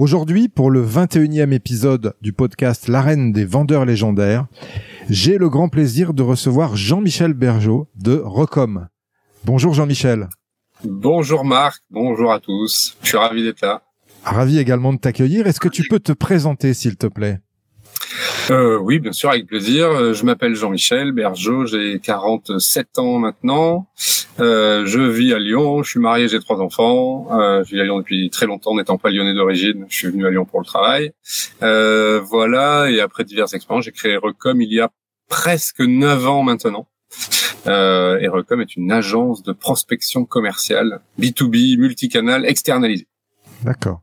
Aujourd'hui, pour le 21e épisode du podcast L'arène des vendeurs légendaires, j'ai le grand plaisir de recevoir Jean-Michel Bergeau de Recom. Bonjour Jean-Michel. Bonjour Marc, bonjour à tous. Je suis ravi d'être là. Ravi également de t'accueillir. Est-ce que tu peux te présenter s'il te plaît? Euh, oui, bien sûr, avec plaisir. Euh, je m'appelle Jean-Michel Bergeau, j'ai 47 ans maintenant. Euh, je vis à Lyon, je suis marié, j'ai trois enfants. Euh, je vis à Lyon depuis très longtemps, n'étant pas lyonnais d'origine. Je suis venu à Lyon pour le travail. Voilà, et après diverses expériences, j'ai créé Recom il y a presque 9 ans maintenant. Euh, et Recom est une agence de prospection commerciale, B2B, multicanal, externalisée. D'accord.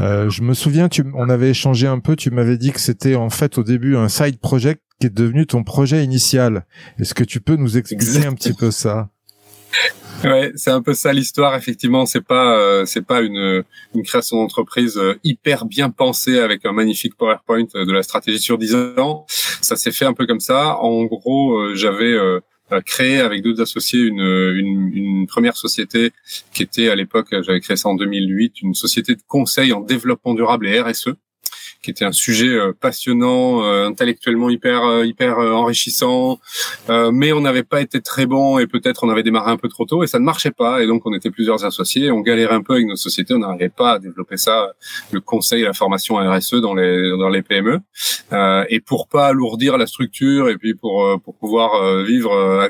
Euh, je me souviens, tu, on avait échangé un peu. Tu m'avais dit que c'était en fait au début un side project qui est devenu ton projet initial. Est-ce que tu peux nous expliquer un petit peu ça? Ouais, c'est un peu ça l'histoire. Effectivement, c'est pas euh, c'est pas une une création d'entreprise euh, hyper bien pensée avec un magnifique PowerPoint euh, de la stratégie sur 10 ans. Ça s'est fait un peu comme ça. En gros, j'avais créé avec d'autres associés une, une, une, première société qui était à l'époque, j'avais créé ça en 2008, une société de conseil en développement durable et RSE qui était un sujet euh, passionnant, euh, intellectuellement hyper euh, hyper enrichissant, mais on n'avait pas été très bon et peut-être on avait démarré un peu trop tôt et ça ne marchait pas. Et donc on était plusieurs associés, on galérait un peu avec nos sociétés, on n'arrivait pas à développer ça, le conseil, la formation RSE dans les dans les PME et pour pas alourdir la structure et puis pour pour pouvoir vivre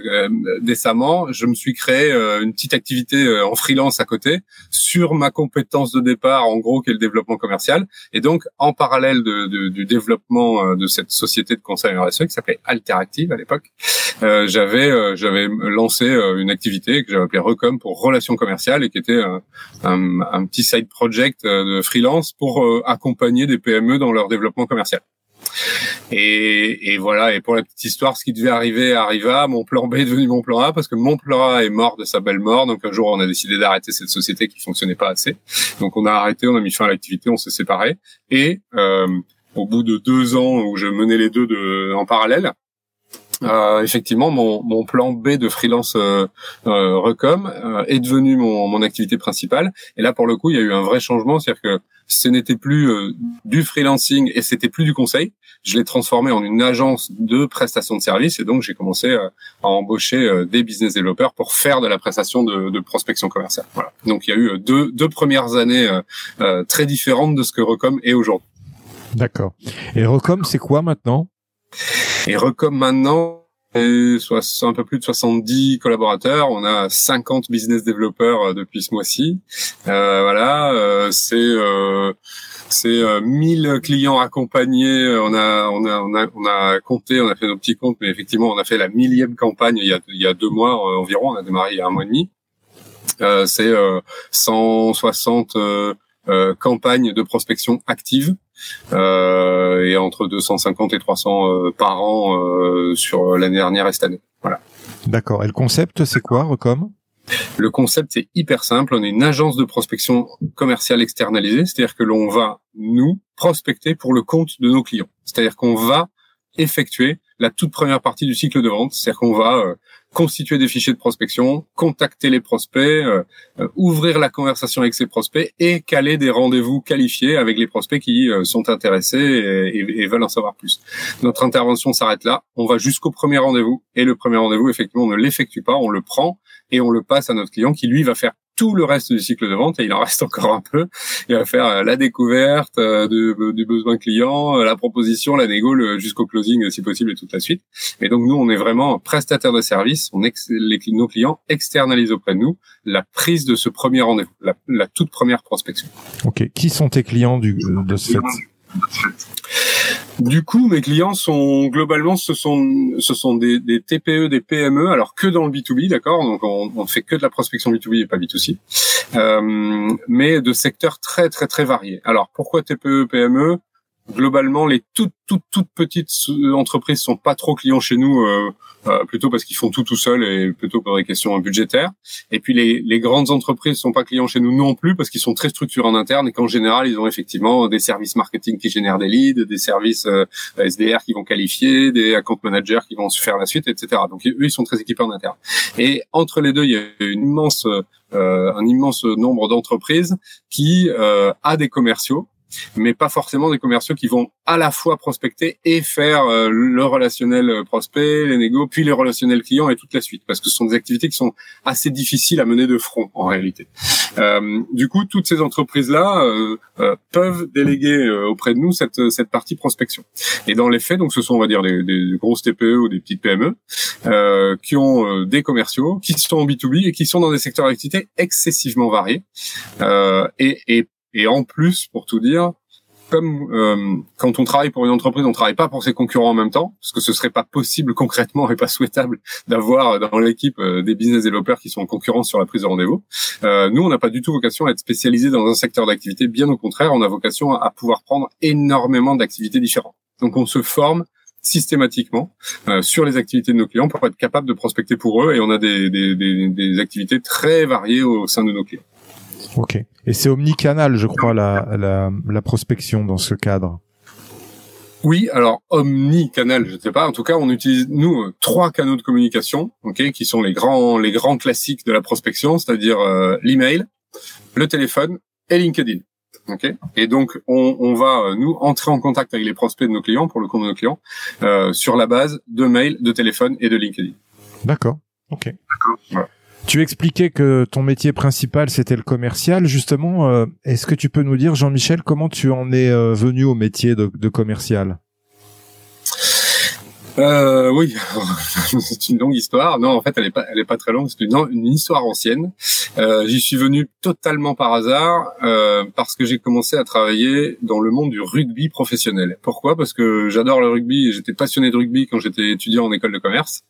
décemment, je me suis créé une petite activité en freelance à côté sur ma compétence de départ en gros qui est le développement commercial. Et donc en parallèle parallèle de, du développement euh, de cette société de conseil RSE qui s'appelait Alteractive à l'époque, euh, j'avais euh, j'avais lancé une activité que j'avais appelée Recom pour relations commerciales et qui était un, un, petit side project de freelance pour accompagner des PME dans leur développement commercial. Et, et, voilà. Et pour la petite histoire, ce qui devait arriver arriva. Mon plan B est devenu mon plan A parce que mon plan A est mort de sa belle mort. Donc un jour, on a décidé d'arrêter cette société qui fonctionnait pas assez. Donc on a arrêté, on a mis fin à l'activité, on s'est séparés. Et euh, au bout de deux ans où je menais les deux de, en parallèle, euh, effectivement, mon, mon, plan B de freelance euh, euh Recom euh, est devenu mon, mon, activité principale. Et là, pour le coup, il y a eu un vrai changement, c'est-à-dire que ce n'était plus euh, du freelancing et c'était plus du conseil. Je l'ai transformé en une agence de prestation de services et donc j'ai commencé à embaucher des business développeurs pour faire de la prestation de, de prospection commerciale. Voilà. Donc il y a eu deux, deux premières années très différentes de ce que Recom est aujourd'hui. D'accord. Et Recom, c'est quoi maintenant? Et Recom maintenant, soit un peu plus de 70 collaborateurs. On a 50 business développeurs euh, depuis ce mois-ci. Euh, voilà, euh, c'est euh, c'est 1000 clients accompagnés. On a, on a on a on a compté, on a fait nos petits comptes, mais effectivement, on a fait la millième campagne il y a il y a deux mois environ. On a démarré il y a un mois et demi. c'est 160 campagnes de prospection actives euh, et entre 250 et 300 euh, par an euh, sur l'année dernière et cette année. Voilà. D'accord. Et le concept, c'est quoi, Recom? Le concept c'est hyper simple. On est une agence de prospection commerciale externalisée, c'est-à-dire que l'on va nous prospecter pour le compte de nos clients. C'est-à-dire qu'on va effectuer la toute première partie du cycle de vente, c'est-à-dire qu'on va euh, constituer des fichiers de prospection, contacter les prospects, euh, euh, ouvrir la conversation avec ces prospects et caler des rendez-vous qualifiés avec les prospects qui sont intéressés et, veulent en savoir plus. Notre intervention s'arrête là, on va jusqu'au premier rendez-vous. Et le premier rendez-vous, effectivement, on ne l'effectue pas, on le prend et on le passe à notre client qui lui va faire tout le reste du cycle de vente et il en reste encore un peu. Il va faire euh, la découverte euh, du besoin client, euh, la proposition, la négo, jusqu'au closing si possible et toute la suite. Mais donc nous, on est vraiment prestataire de service. On les, nos clients externalisent auprès de nous la prise de ce premier rendez-vous, la, toute première prospection. Ok. Qui sont tes clients du, de cette du coup, mes clients sont globalement ce sont ce sont des, TPE, des PME, alors que dans le B2B, d'accord. Donc on, on fait que de la prospection B2B et pas B2C, euh, mais de secteurs très très très variés. Alors pourquoi TPE, PME Globalement, les toutes toutes toutes petites entreprises sont pas trop clients chez nous. Euh, euh, plutôt parce qu'ils font tout tout seuls et plutôt pour des questions budgétaires. Et puis les, les grandes entreprises sont pas clients chez nous non plus parce qu'ils sont très structurés en interne et qu'en général ils ont effectivement des services marketing qui génèrent des leads, des services euh, SDR qui vont qualifier, des account managers qui vont se faire la suite, etc. Donc eux ils sont très équipés en interne. Et entre les deux il y a une immense euh, un immense nombre d'entreprises qui euh, a des commerciaux mais pas forcément des commerciaux qui vont à la fois prospecter et faire euh, le relationnel euh, prospect, les négos, puis les relationnels clients et toute la suite, parce que ce sont des activités qui sont assez difficiles à mener de front en réalité. Euh, du coup, toutes ces entreprises-là euh, peuvent déléguer auprès de nous cette, cette partie prospection. Et dans les faits, donc ce sont on va dire des, des grosses TPE ou des petites PME qui ont des commerciaux, qui sont en B2B et qui sont dans des secteurs d'activité excessivement variés et, et et en plus, pour tout dire, comme euh, quand on travaille pour une entreprise, on travaille pas pour ses concurrents en même temps, parce que ce serait pas possible concrètement et pas souhaitable d'avoir dans l'équipe euh, des business développeurs qui sont en concurrence sur la prise de rendez-vous. Euh, nous, on n'a pas du tout vocation à être spécialisé dans un secteur d'activité. Bien au contraire, on a vocation à, pouvoir prendre énormément d'activités différentes. Donc, on se forme systématiquement euh, sur les activités de nos clients pour être capable de prospecter pour eux et on a des, des, des, des activités très variées au sein de nos clients. Ok. Et c'est omnicanal, je crois, la, la, la prospection dans ce cadre. Oui, alors omnicanal, je ne sais pas. En tout cas, on utilise nous euh, trois canaux de communication, ok, qui sont les grands les grands classiques de la prospection, c'est-à-dire euh, l'email, le téléphone et LinkedIn. ok et donc on, on, va euh, nous entrer en contact avec les prospects de nos clients pour le compte de nos clients euh, sur la base de mail, de téléphone et de LinkedIn. D'accord. Ok. D'accord. Voilà. Tu expliquais que ton métier principal c'était le commercial. Justement, euh, est-ce que tu peux nous dire, Jean-Michel, comment tu en es euh, venu au métier de, de commercial? Euh, oui, c'est une longue histoire. Non, en fait, elle est pas, elle est pas très longue. C'est une, histoire ancienne. Euh, J'y suis venu totalement par hasard euh, parce que j'ai commencé à travailler dans le monde du rugby professionnel. Pourquoi? Parce que j'adore le rugby et j'étais passionné de rugby quand j'étais étudiant en école de commerce.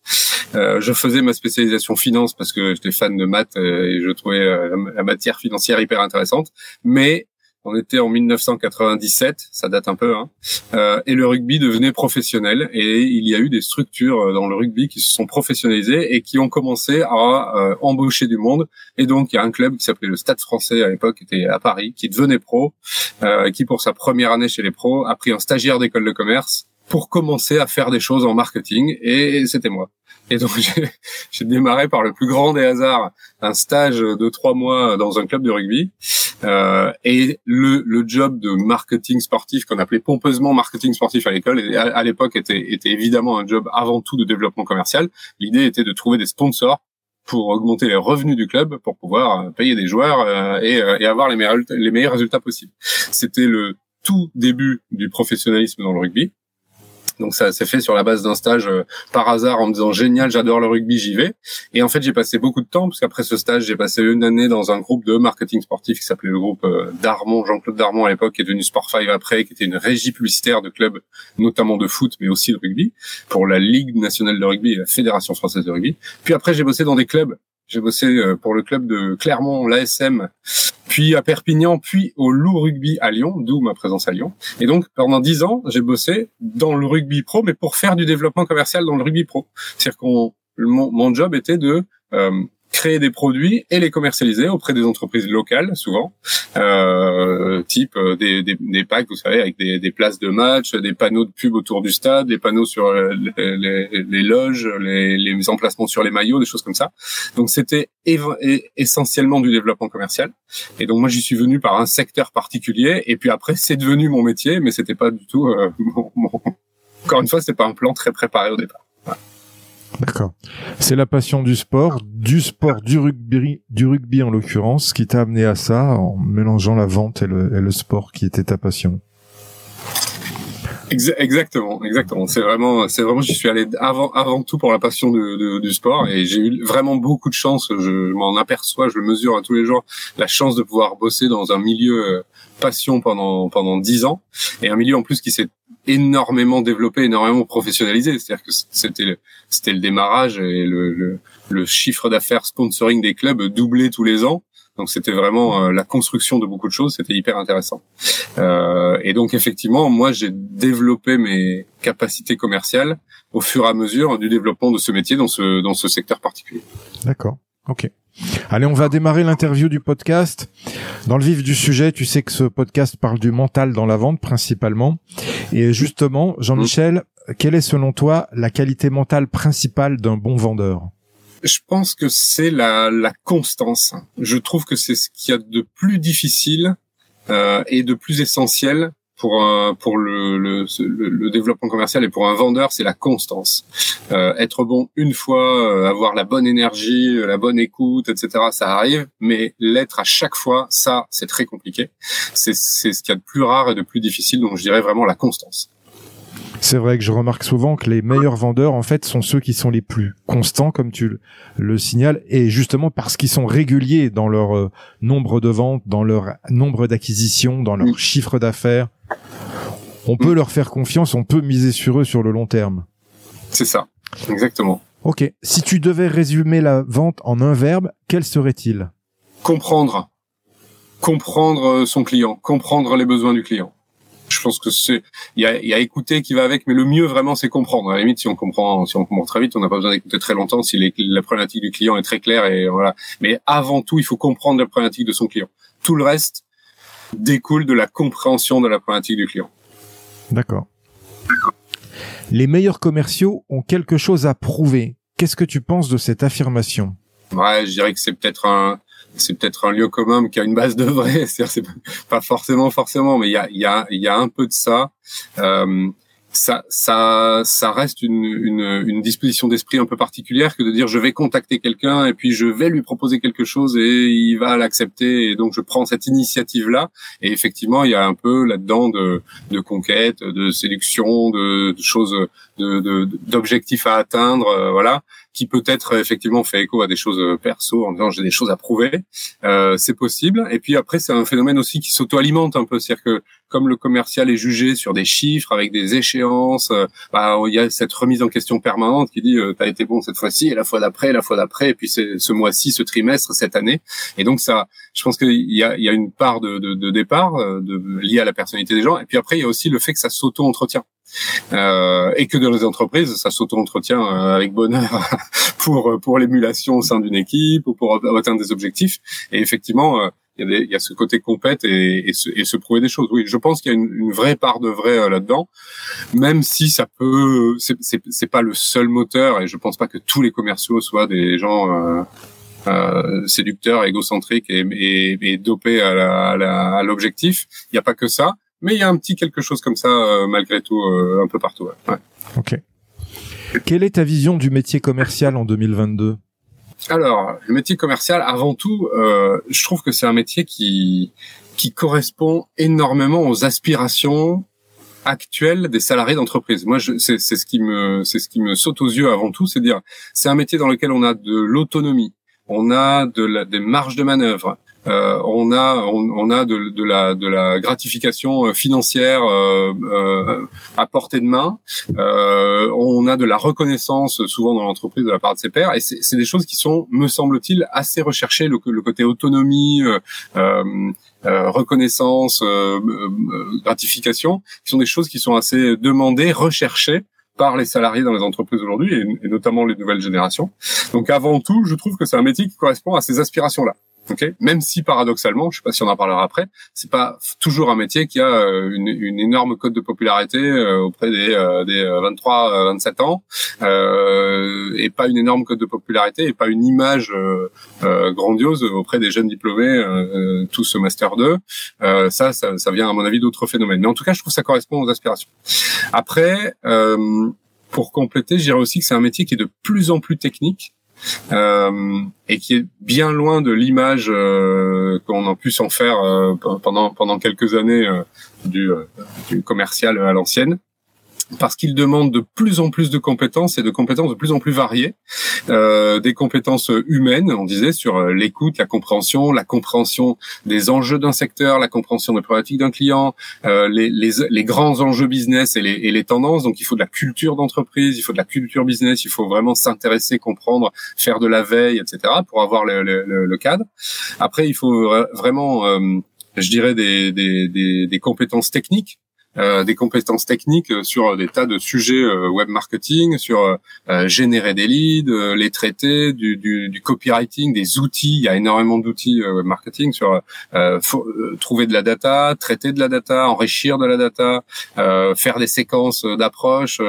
Euh, je faisais ma spécialisation finance parce que j'étais fan de maths euh, et je trouvais euh, la matière financière hyper intéressante. Mais on était en 1997, ça date un peu, hein, euh, et le rugby devenait professionnel. Et il y a eu des structures euh, dans le rugby qui se sont professionnalisées et qui ont commencé à euh, embaucher du monde. Et donc il y a un club qui s'appelait le Stade Français à l'époque, qui était à Paris, qui devenait pro, euh, qui pour sa première année chez les pros a pris un stagiaire d'école de commerce pour commencer à faire des choses en marketing. Et c'était moi. Et donc j'ai démarré par le plus grand des hasards, un stage de trois mois dans un club de rugby. Euh, et le, le job de marketing sportif qu'on appelait pompeusement marketing sportif à l'école, à, à l'époque était, était évidemment un job avant tout de développement commercial. L'idée était de trouver des sponsors pour augmenter les revenus du club, pour pouvoir payer des joueurs euh, et, euh, et, avoir les meilleurs, les meilleurs résultats possibles. C'était le tout début du professionnalisme dans le rugby. Donc ça s'est fait sur la base d'un stage euh, par hasard en me disant génial, j'adore le rugby, j'y vais. Et en fait, j'ai passé beaucoup de temps parce qu'après ce stage, j'ai passé une année dans un groupe de marketing sportif qui s'appelait le groupe euh, Darmon, Jean-Claude Darmon à l'époque, qui est devenu Sport 5 après, qui était une régie publicitaire de clubs, notamment de foot, mais aussi de rugby, pour la Ligue nationale de rugby et la Fédération française de rugby. Puis après, j'ai bossé dans des clubs j'ai bossé euh, pour le club de Clermont, l'ASM, puis à Perpignan, puis au Loup Rugby à Lyon, d'où ma présence à Lyon. Et donc, pendant dix ans, j'ai bossé dans le rugby pro, mais pour faire du développement commercial dans le rugby pro. C'est-à-dire qu'on, mon, job était de euh, créer des produits et les commercialiser auprès des entreprises locales, souvent, euh, type euh, des, des, des, packs, vous savez, avec des, des, places de match, des panneaux de pub autour du stade, des panneaux sur euh, les, les, loges, les, les, emplacements sur les maillots, des choses comme ça. Donc c'était essentiellement du développement commercial. Et donc moi j'y suis venu par un secteur particulier, et puis après c'est devenu mon métier, mais c'était pas du tout euh, mon... encore une fois c'était pas un plan très préparé au départ. D'accord. C'est la passion du sport, du sport, du rugby, du rugby en l'occurrence, qui t'a amené à ça en mélangeant la vente et le, sport qui était ta passion. Exactement, exactement. C'est vraiment, c'est vraiment, j'y suis allé avant, avant tout pour la passion du sport et j'ai eu vraiment beaucoup de chance. Je m'en aperçois, je le mesure à tous les jours. La chance de pouvoir bosser dans un milieu euh, passion pendant pendant dix ans et un milieu en plus qui s'est énormément développé, énormément professionnalisé. C'est-à-dire que c'était le, c'était le démarrage et le, le, chiffre d'affaires sponsoring des clubs doublé tous les ans. Donc c'était vraiment euh, la construction de beaucoup de choses. C'était hyper intéressant. Euh, et donc effectivement, moi j'ai développé mes capacités commerciales au fur et à mesure du développement de ce métier dans ce dans ce secteur particulier. D'accord. Ok. Allez, on va démarrer l'interview du podcast. Dans le vif du sujet, tu sais que ce podcast parle du mental dans la vente principalement. Et justement, Jean-Michel, quelle est selon toi la qualité mentale principale d'un bon vendeur? Je pense que c'est la, la constance. Je trouve que c'est ce qu'il y a de plus difficile euh, et de plus essentiel pour un, pour le, le, le, développement commercial et pour un vendeur, c'est la constance. Euh, être bon une fois, euh, avoir la bonne énergie, la bonne écoute, etc. Ça arrive, mais l'être à chaque fois, ça, c'est très compliqué. C'est c'est ce qu'il y a de plus rare et de plus difficile. Donc, je dirais vraiment la constance. C'est vrai que je remarque souvent que les meilleurs vendeurs, en fait, sont ceux qui sont les plus constants, comme tu le signales, et justement parce qu'ils sont réguliers dans leur euh, nombre de ventes, dans leur nombre d'acquisitions, dans leur chiffre d'affaires. On peut leur faire confiance, on peut miser sur eux sur le long terme. C'est ça, exactement. Ok. Si tu devais résumer la vente en un verbe, quel serait-il? Comprendre. Comprendre son client, comprendre les besoins du client je pense que c'est il y a, y a écouter qui va avec, mais le mieux vraiment c'est comprendre. À la limite, si on comprend, si on comprend très vite, on n'a pas besoin d'écouter très longtemps si la problématique du client est très claire et voilà. Mais avant tout, il faut comprendre la problématique de son client. Tout le reste découle de la compréhension de la problématique du client. D'accord. Les meilleurs commerciaux ont quelque chose à prouver. Qu'est-ce que tu penses de cette affirmation? Ouais, je dirais que c'est peut-être un c'est peut-être un lieu commun qui a une base de vrai. C'est pas forcément, forcément, mais il y a, y a, y a un peu de ça. Euh, ça, ça, ça reste une, une, une disposition d'esprit un peu particulière que de dire je vais contacter quelqu'un et puis je vais lui proposer quelque chose et il va l'accepter et donc je prends cette initiative là et effectivement il y a un peu là-dedans de, de conquête, de séduction, de, de choses, de, d'objectifs à atteindre, euh, voilà qui peut-être effectivement fait écho à des choses euh, perso en disant j'ai des choses à prouver, euh, c'est possible. Et puis après c'est un phénomène aussi qui s'auto-alimente un peu, c'est-à-dire que comme le commercial est jugé sur des chiffres avec des échéances, euh, bah, il y a cette remise en question permanente qui dit euh, t'as été bon cette fois-ci et la fois d'après, la fois d'après, et puis c'est ce mois-ci, ce trimestre, cette année. Et donc ça, je pense qu'il y a, il y a une part de, de, de départ de, liée à la personnalité des gens. Et puis après il y a aussi le fait que ça s'auto-entretient. Euh, et que dans les entreprises, ça s'auto-entretient euh, avec bonheur pour pour l'émulation au sein d'une équipe ou pour atteindre des objectifs. Et effectivement, euh, il y, a il y a ce côté compète et, et, se, et, se, prouver des choses. Oui, je pense qu'il y a une, une, vraie part de vrai là-dedans, même si ça peut, c'est pas le seul moteur. Et je pense pas que tous les commerciaux soient des gens euh, euh, séducteurs, égocentriques et, et, et dopés à l'objectif. Il n'y a pas que ça. Mais il y a un petit quelque chose comme ça, euh, malgré tout, euh, un peu partout. Ouais. Ok. Quelle est ta vision du métier commercial en 2022 Alors, le métier commercial, avant tout, euh, je trouve que c'est un métier qui qui correspond énormément aux aspirations actuelles des salariés d'entreprise. Moi, c'est ce qui me c'est ce qui me saute aux yeux avant tout, c'est dire c'est un métier dans lequel on a de l'autonomie, on a de la, des marges de manœuvre, euh, on a on, a de, la de la gratification euh, financière euh, euh, à portée de main. Euh, on a de la reconnaissance souvent dans l'entreprise de la part de ses pairs, et c'est des choses qui sont, me semble-t-il, assez recherchées. Le, le côté autonomie. reconnaissance, gratification, qui sont des choses qui sont assez demandées, recherchées par les salariés dans les entreprises aujourd'hui et, notamment les nouvelles générations. Donc avant tout, je trouve que c'est un métier qui correspond à ces aspirations-là. Okay Même si paradoxalement, je sais pas si on en parlera après, c'est pas toujours un métier qui a euh, une, une énorme cote de popularité euh, auprès des, euh, des 23, 27 ans, euh, et pas une énorme cote de popularité et pas une image grandiose auprès des jeunes diplômés, tous ce master 2. ça, ça, ça vient à mon avis d'autres phénomènes. Mais en tout cas, je trouve que ça correspond aux aspirations. Après, pour compléter, je dirais aussi que c'est un métier qui est de plus en plus technique euh, et qui est bien loin de l'image euh, qu'on a pu s'en faire euh, pendant pendant quelques années du commercial à l'ancienne parce qu'il demande de plus en plus de compétences et de compétences de plus en plus variées, euh, des compétences humaines, on disait, sur euh, l'écoute, la compréhension, la compréhension des enjeux d'un secteur, la compréhension des problématiques d'un client, euh, les, les, les, grands enjeux business et les, et les, tendances. Donc, il faut de la culture d'entreprise, il faut de la culture business, il faut vraiment s'intéresser, comprendre, faire de la veille, etc., pour avoir le, le, le cadre. Après, il faut vraiment, euh, je dirais, des, des, des, des compétences techniques euh, des compétences techniques sur des tas de sujets euh, web marketing, sur euh, générer des leads, les traiter, du, du, du, copywriting, des outils. Il y a énormément d'outils web marketing sur trouver de la data, traiter de la data, enrichir de la data, faire des séquences d'approche,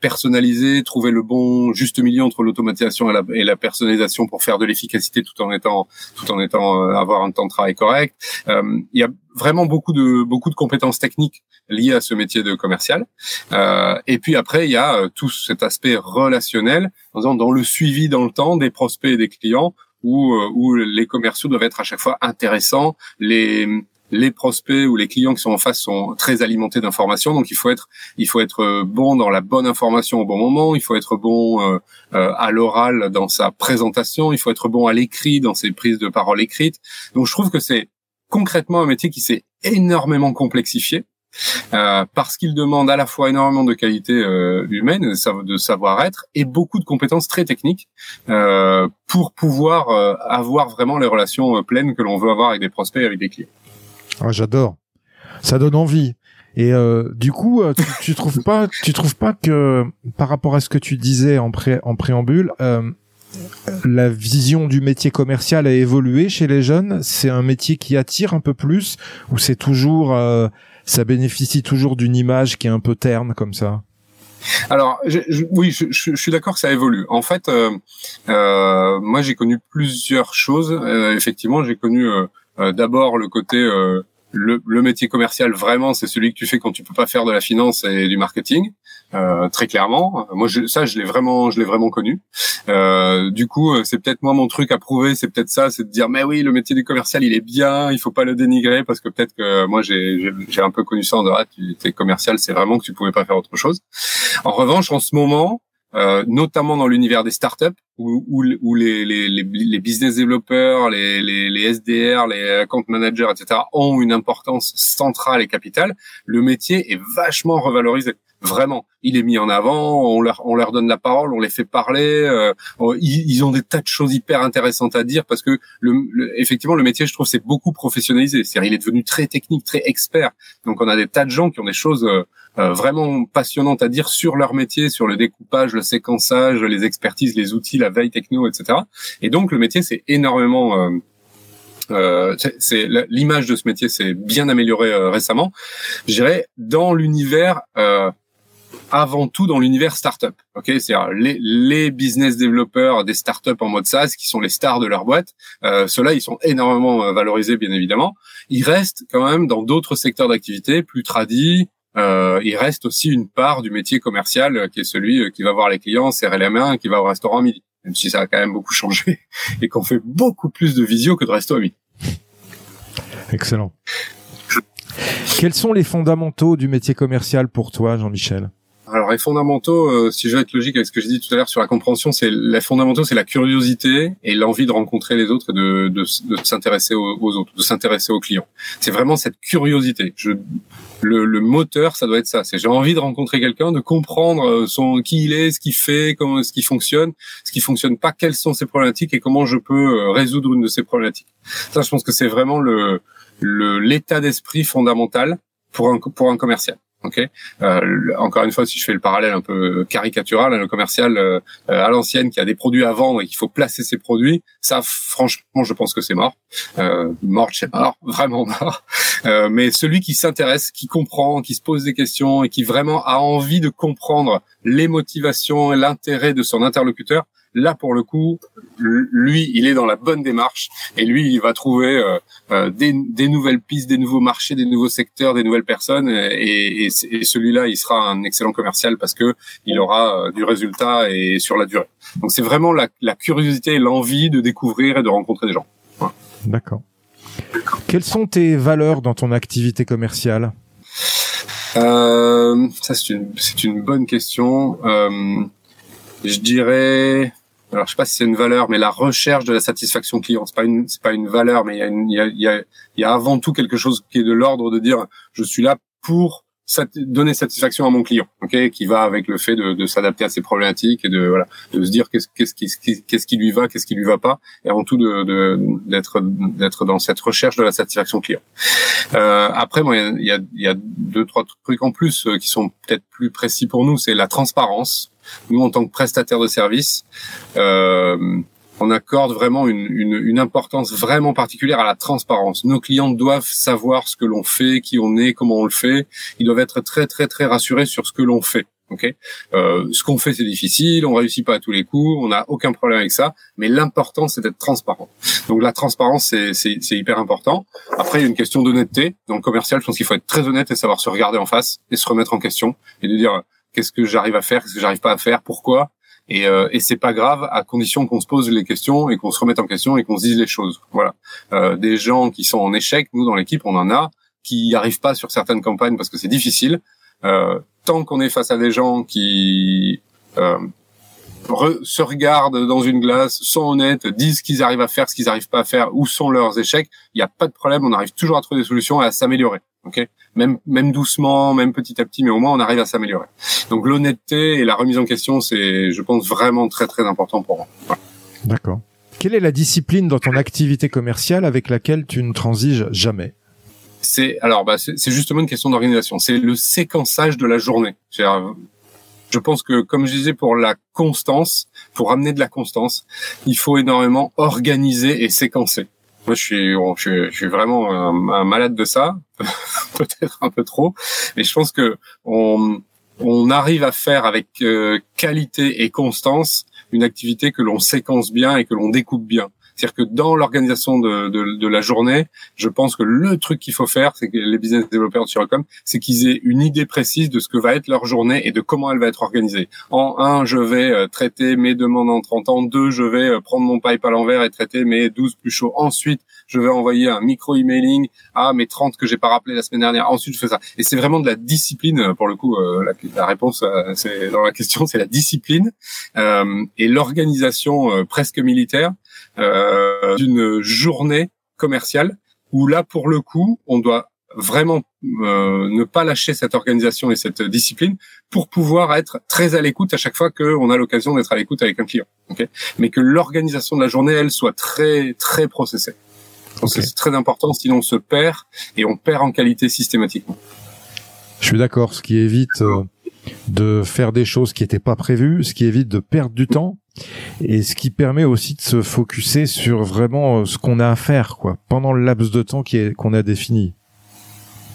personnaliser, trouver le bon juste milieu entre l'automatisation et la, et la personnalisation pour faire de l'efficacité tout en étant tout en étant avoir un temps de travail correct. il y a vraiment beaucoup de beaucoup de compétences techniques liées à ce métier de commercial. Euh, et puis après, il y a euh, tout cet aspect relationnel, dans le suivi dans le temps des prospects et des clients, où euh, où les commerciaux doivent être à chaque fois intéressants. Les les prospects ou les clients qui sont en face sont très alimentés d'informations, donc il faut être il faut être euh, bon dans la bonne information au bon moment, il faut être bon à l'oral dans sa présentation, il faut être bon à l'écrit dans ses prises de parole écrites. Donc je trouve que c'est concrètement un métier qui s'est énormément complexifié. Euh, parce qu'il demande à la fois énormément de qualités euh, humaines, de savoir-être et beaucoup de compétences très techniques euh, pour pouvoir euh, avoir vraiment les relations euh, pleines que l'on veut avoir avec des prospects, avec des clients. Ah, J'adore, ça donne envie. Et euh, du coup, tu, trouves pas, tu trouves pas que par rapport à ce que tu disais en préambule, la vision du métier commercial a évolué chez les jeunes C'est un métier qui attire un peu plus ou c'est toujours euh, ça bénéficie toujours d'une image qui est un peu terne comme ça? Alors oui, je, suis d'accord que ça évolue. En fait, euh, euh, moi j'ai connu plusieurs choses. effectivement, j'ai connu d'abord le côté le, le, métier commercial vraiment c'est celui que tu fais quand tu peux pas faire de la finance et du marketing euh, très clairement. Moi je, ça je l'ai vraiment je l'ai vraiment connu. Euh, du coup euh, c'est peut-être moi mon truc à prouver c'est peut-être ça c'est de dire mais oui le métier du commercial il est bien il faut pas le dénigrer parce que peut-être que moi j'ai j'ai un peu connu ça en disant ah tu es commercial c'est vraiment que tu pouvais pas faire autre chose. En revanche en ce moment euh, notamment dans l'univers des startups où, où, où les, les, les, business développeurs, les, les, les SDR, les account managers, etc. ont une importance centrale et capitale, le métier est vachement revalorisé. Vraiment, il est mis en avant, on leur, on leur donne la parole, on les fait parler. Euh, ils, ont des tas de choses hyper intéressantes à dire parce que le, effectivement le métier, je trouve, c'est beaucoup professionnalisé. C'est-à-dire, il est devenu très technique, très expert. Donc, on a des tas de gens qui ont des choses euh, euh, vraiment passionnantes à dire sur leur métier, sur le découpage, le séquençage, les expertises, les outils, la veille techno, etc. Et donc, le métier, c'est énormément euh, euh, c'est l'image de ce métier s'est bien améliorée récemment. Je dirais dans l'univers euh, avant tout dans l'univers startup. Ok, c'est les, les business développeurs des startups en mode SaaS qui sont les stars de leur boîte. Euh, Ceux-là, ils sont énormément euh, valorisés, bien évidemment. Ils restent quand même dans d'autres secteurs d'activité plus tradis. Euh, il reste aussi une part du métier commercial euh, qui est celui euh, qui va voir les clients, serrer les mains, qui va au restaurant à midi. Même si ça a quand même beaucoup changé et qu'on fait beaucoup plus de visio que de resto à midi. Excellent. Quels sont les fondamentaux du métier commercial pour toi, Jean-Michel? Alors les fondamentaux, euh, si je veux être logique avec ce que j'ai dit tout à l'heure sur la compréhension, c'est les fondamentaux, c'est la curiosité et l'envie de rencontrer les autres et de, de, de s'intéresser aux, autres, de s'intéresser aux clients. C'est vraiment cette curiosité. Je, le, le, moteur, ça doit être ça. C'est j'ai envie de rencontrer quelqu'un, de comprendre euh, son qui il est, ce qu'il fait, comment ce qui fonctionne, ce qui fonctionne pas, quelles sont ses problématiques et comment je peux euh, résoudre une de ces problématiques. Ça, je pense que c'est vraiment le l'état d'esprit fondamental pour un pour un commercial. Ok. Euh, encore une fois, si je fais le parallèle un peu caricatural, le commercial euh, à l'ancienne qui a des produits à vendre et qu'il faut placer ses produits, ça, franchement, je pense que c'est mort. Euh, mort, c'est mort, vraiment mort. Euh, mais celui qui s'intéresse, qui comprend, qui se pose des questions et qui vraiment a envie de comprendre les motivations et l'intérêt de son interlocuteur, Là, pour le coup, lui, il est dans la bonne démarche et lui, il va trouver euh, euh, des, des, nouvelles pistes, des nouveaux marchés, des nouveaux secteurs, des nouvelles personnes. Et, et, celui-là, il sera un excellent commercial parce que il aura euh, du résultat et sur la durée. Donc, c'est vraiment la, la, curiosité et l'envie de découvrir et de rencontrer des gens. D'accord. Quelles sont tes valeurs dans ton activité commerciale? Euh, Ça, c'est une, une, bonne question. Euh, je dirais alors je sais pas si c'est une valeur, mais la recherche de la satisfaction client, c'est pas une, c'est pas une valeur, mais il y a, une, il y a, il y a, il y a avant tout quelque chose qui est de l'ordre de dire, je suis là pour donner satisfaction à mon client, ok, qui va avec le fait de, de s'adapter à ses problématiques et de voilà, de se dire qu'est-ce qu'est-ce qui qu'est-ce qui lui va, qu'est-ce qui lui va pas, et avant tout de d'être d'être dans cette recherche de la satisfaction client. Euh, après, moi, il y a, il y a deux trois trucs en plus euh, qui sont peut-être plus précis pour nous, c'est la transparence. Nous, en tant que prestataire de service, euh, on accorde vraiment une, une, une, importance vraiment particulière à la transparence. Nos clients doivent savoir ce que l'on fait, qui on est, comment on le fait. Ils doivent être très très très rassurés sur ce que l'on fait. Ok, euh, ce qu'on fait c'est difficile, on réussit pas à tous les coups, on n'a aucun problème avec ça, mais l'important c'est d'être transparent. Donc la transparence c'est, hyper important. Après il y a une question d'honnêteté. Dans le commercial, je pense qu'il faut être très honnête et savoir se regarder en face et se remettre en question et de dire qu'est-ce que j'arrive à faire, qu'est-ce que j'arrive pas à faire, pourquoi. Et, euh, et c'est pas grave à condition qu'on se pose les questions et qu'on se remette en question et qu'on se dise les choses. Voilà. Euh, des gens qui sont en échec, nous dans l'équipe, on en a qui arrivent pas sur certaines campagnes parce que c'est difficile. Euh, tant qu'on est face à des gens qui euh, se regardent dans une glace, sont honnêtes, disent ce qu'ils arrivent à faire, ce qu'ils n'arrivent pas à faire, où sont leurs échecs, il n'y a pas de problème, on arrive toujours à trouver des solutions et à s'améliorer. Ok, même même doucement, même petit à petit, mais au moins on arrive à s'améliorer. Donc l'honnêteté et la remise en question, c'est, je pense, vraiment très très important pour moi. D'accord. Quelle est la discipline dans ton activité commerciale avec laquelle tu ne transiges jamais? C'est alors bah c'est justement une question d'organisation. C'est le séquençage de la journée. Je pense que, comme je disais, pour la constance, pour amener de la constance, il faut énormément organiser et séquencer. Moi, je suis, je, suis vraiment un, malade de ça, peut-être un peu trop, mais je pense que on, on arrive à faire avec euh, qualité et constance une activité que l'on séquence bien et que l'on découpe bien. C'est-à-dire que dans l'organisation de, de, de, la journée, je pense que le truc qu'il faut faire, c'est que les business développeurs de Suricom, c'est qu'ils aient une idée précise de ce que va être leur journée et de comment elle va être organisée. En un, je vais euh, traiter mes demandes en 30 ans. Deux, je vais euh, prendre mon pipe à l'envers et traiter mes 12 plus chauds. Ensuite, je vais envoyer un micro-emailing à mes 30 que j'ai pas rappelé la semaine dernière. Ensuite, je fais ça. Et c'est vraiment de la discipline. Euh, pour le coup, la, la réponse c'est dans la question, c'est la discipline euh, et l'organisation presque militaire euh, d'une journée commerciale où là, pour le coup, on doit vraiment euh, ne pas lâcher cette organisation et cette discipline pour pouvoir être très à l'écoute à chaque fois qu'on a l'occasion d'être à l'écoute avec un client. Okay Mais que l'organisation de la journée, elle, soit très très processée. Donc c'est très important, sinon on se perd et on perd en qualité systématiquement. Je suis d'accord, ce qui évite euh, de faire des choses qui n'étaient pas prévues, ce qui évite de perdre du temps et ce qui permet aussi de se focuser sur vraiment euh, ce qu'on a à faire quoi pendant le laps de temps qu'on a défini.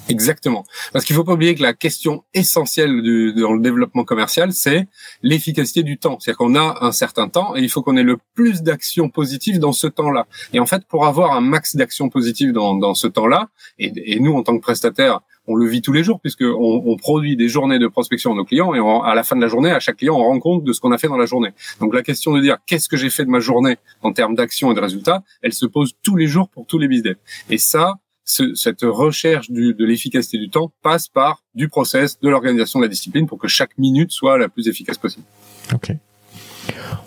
Exactement. Parce qu'il faut pas oublier que la question essentielle dans le développement commercial, c'est l'efficacité du temps. C'est-à-dire qu'on a un certain temps et il faut qu'on ait le plus d'actions positives dans ce temps-là. Et en fait, pour avoir un max d'actions positives dans, ce temps-là, et, et, nous, en tant que prestataire, on le vit tous les jours puisque on, produit des journées de prospection à nos clients et à la fin de la journée, à chaque client, on rend compte de ce qu'on a fait dans la journée. Donc la question de dire qu'est-ce que j'ai fait de ma journée en termes d'action et de résultats, elle se pose tous les jours pour tous les business. Et ça, ce, cette recherche de l'efficacité du temps passe par du process, de l'organisation de la discipline pour que chaque minute soit la plus efficace possible.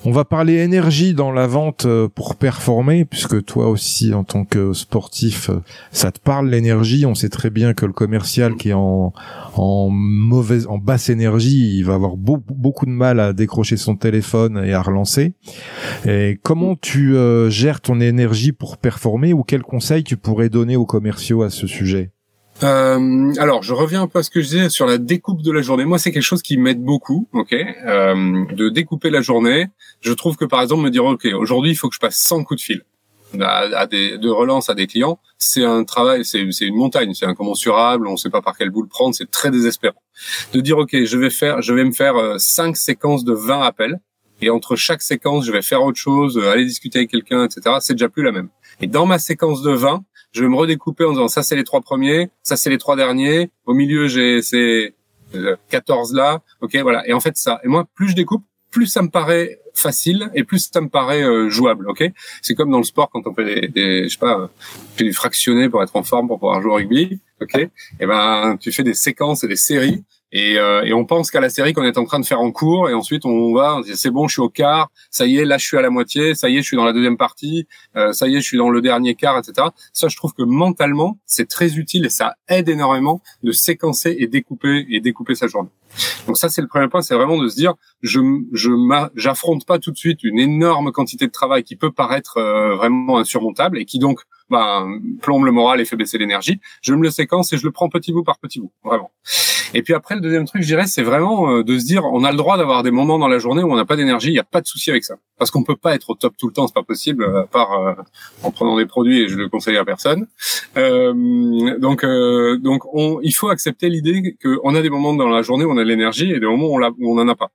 On va parler énergie dans la vente euh, pour performer, puisque toi aussi, en tant que sportif, euh, ça te parle l'énergie. On sait très bien que le commercial qui est en, mauvaise, en basse énergie, il va avoir beaucoup, beaucoup de mal à décrocher son téléphone et à relancer. Et comment tu euh, gères ton énergie pour performer ou quels conseils tu pourrais donner aux commerciaux à ce sujet? Euh, alors, je reviens un peu à ce que je disais sur la découpe de la journée. Moi, c'est quelque chose qui m'aide beaucoup, ok, euh, de découper la journée. Je trouve que, par exemple, me dire, ok, aujourd'hui, il faut que je passe 100 coups de fil à, des, de relance à des clients, c'est un travail, c'est une montagne, c'est incommensurable. On ne sait pas par quel bout le prendre, c'est très désespérant. De dire, ok, je vais faire, je vais me faire euh, cinq séquences de 20 appels. Et entre chaque séquence, je vais faire autre chose, aller discuter avec quelqu'un, etc. C'est déjà plus la même. Et dans ma séquence de 20, je vais me redécouper en disant ça c'est les trois premiers, ça c'est les trois derniers, au milieu j'ai ces 14 euh, là, ok voilà. Et en fait ça, et moi plus je découpe, plus ça me paraît facile et plus ça me paraît euh, jouable, ok? C'est comme dans le sport quand on fait des, des je sais pas, tu des fractionnés pour être en forme pour pouvoir jouer au rugby, ok? Et ben tu fais des séquences et des séries et, euh, et, on pense qu'à la série qu'on est en train de faire en cours, et ensuite on va, c'est bon, je suis au quart, ça y est, là je suis à la moitié, ça y est, je suis dans la deuxième partie, euh, ça y est, je suis dans le dernier quart, etc. Ça, je trouve que mentalement, c'est très utile et ça aide énormément de séquencer et découper et découper sa journée. Donc ça, c'est le premier point, c'est vraiment de se dire, je je j'affronte pas tout de suite une énorme quantité de travail qui peut paraître euh, vraiment insurmontable et qui donc bah, plombe le moral et fait baisser l'énergie. Je me le séquence et je le prends petit bout par petit bout, vraiment. Et puis après, le deuxième truc, je dirais, c'est vraiment euh, de se dire, on a le droit d'avoir des moments dans la journée où on n'a pas d'énergie. Il n'y a pas de souci avec ça, parce qu'on peut pas être au top tout le temps, c'est pas possible, à part euh, en prenant des produits et je le conseille à personne. Euh, donc, euh, donc, on, il faut accepter l'idée qu'on a des moments dans la journée où on a de l'énergie et des moments où on, où on en a pas.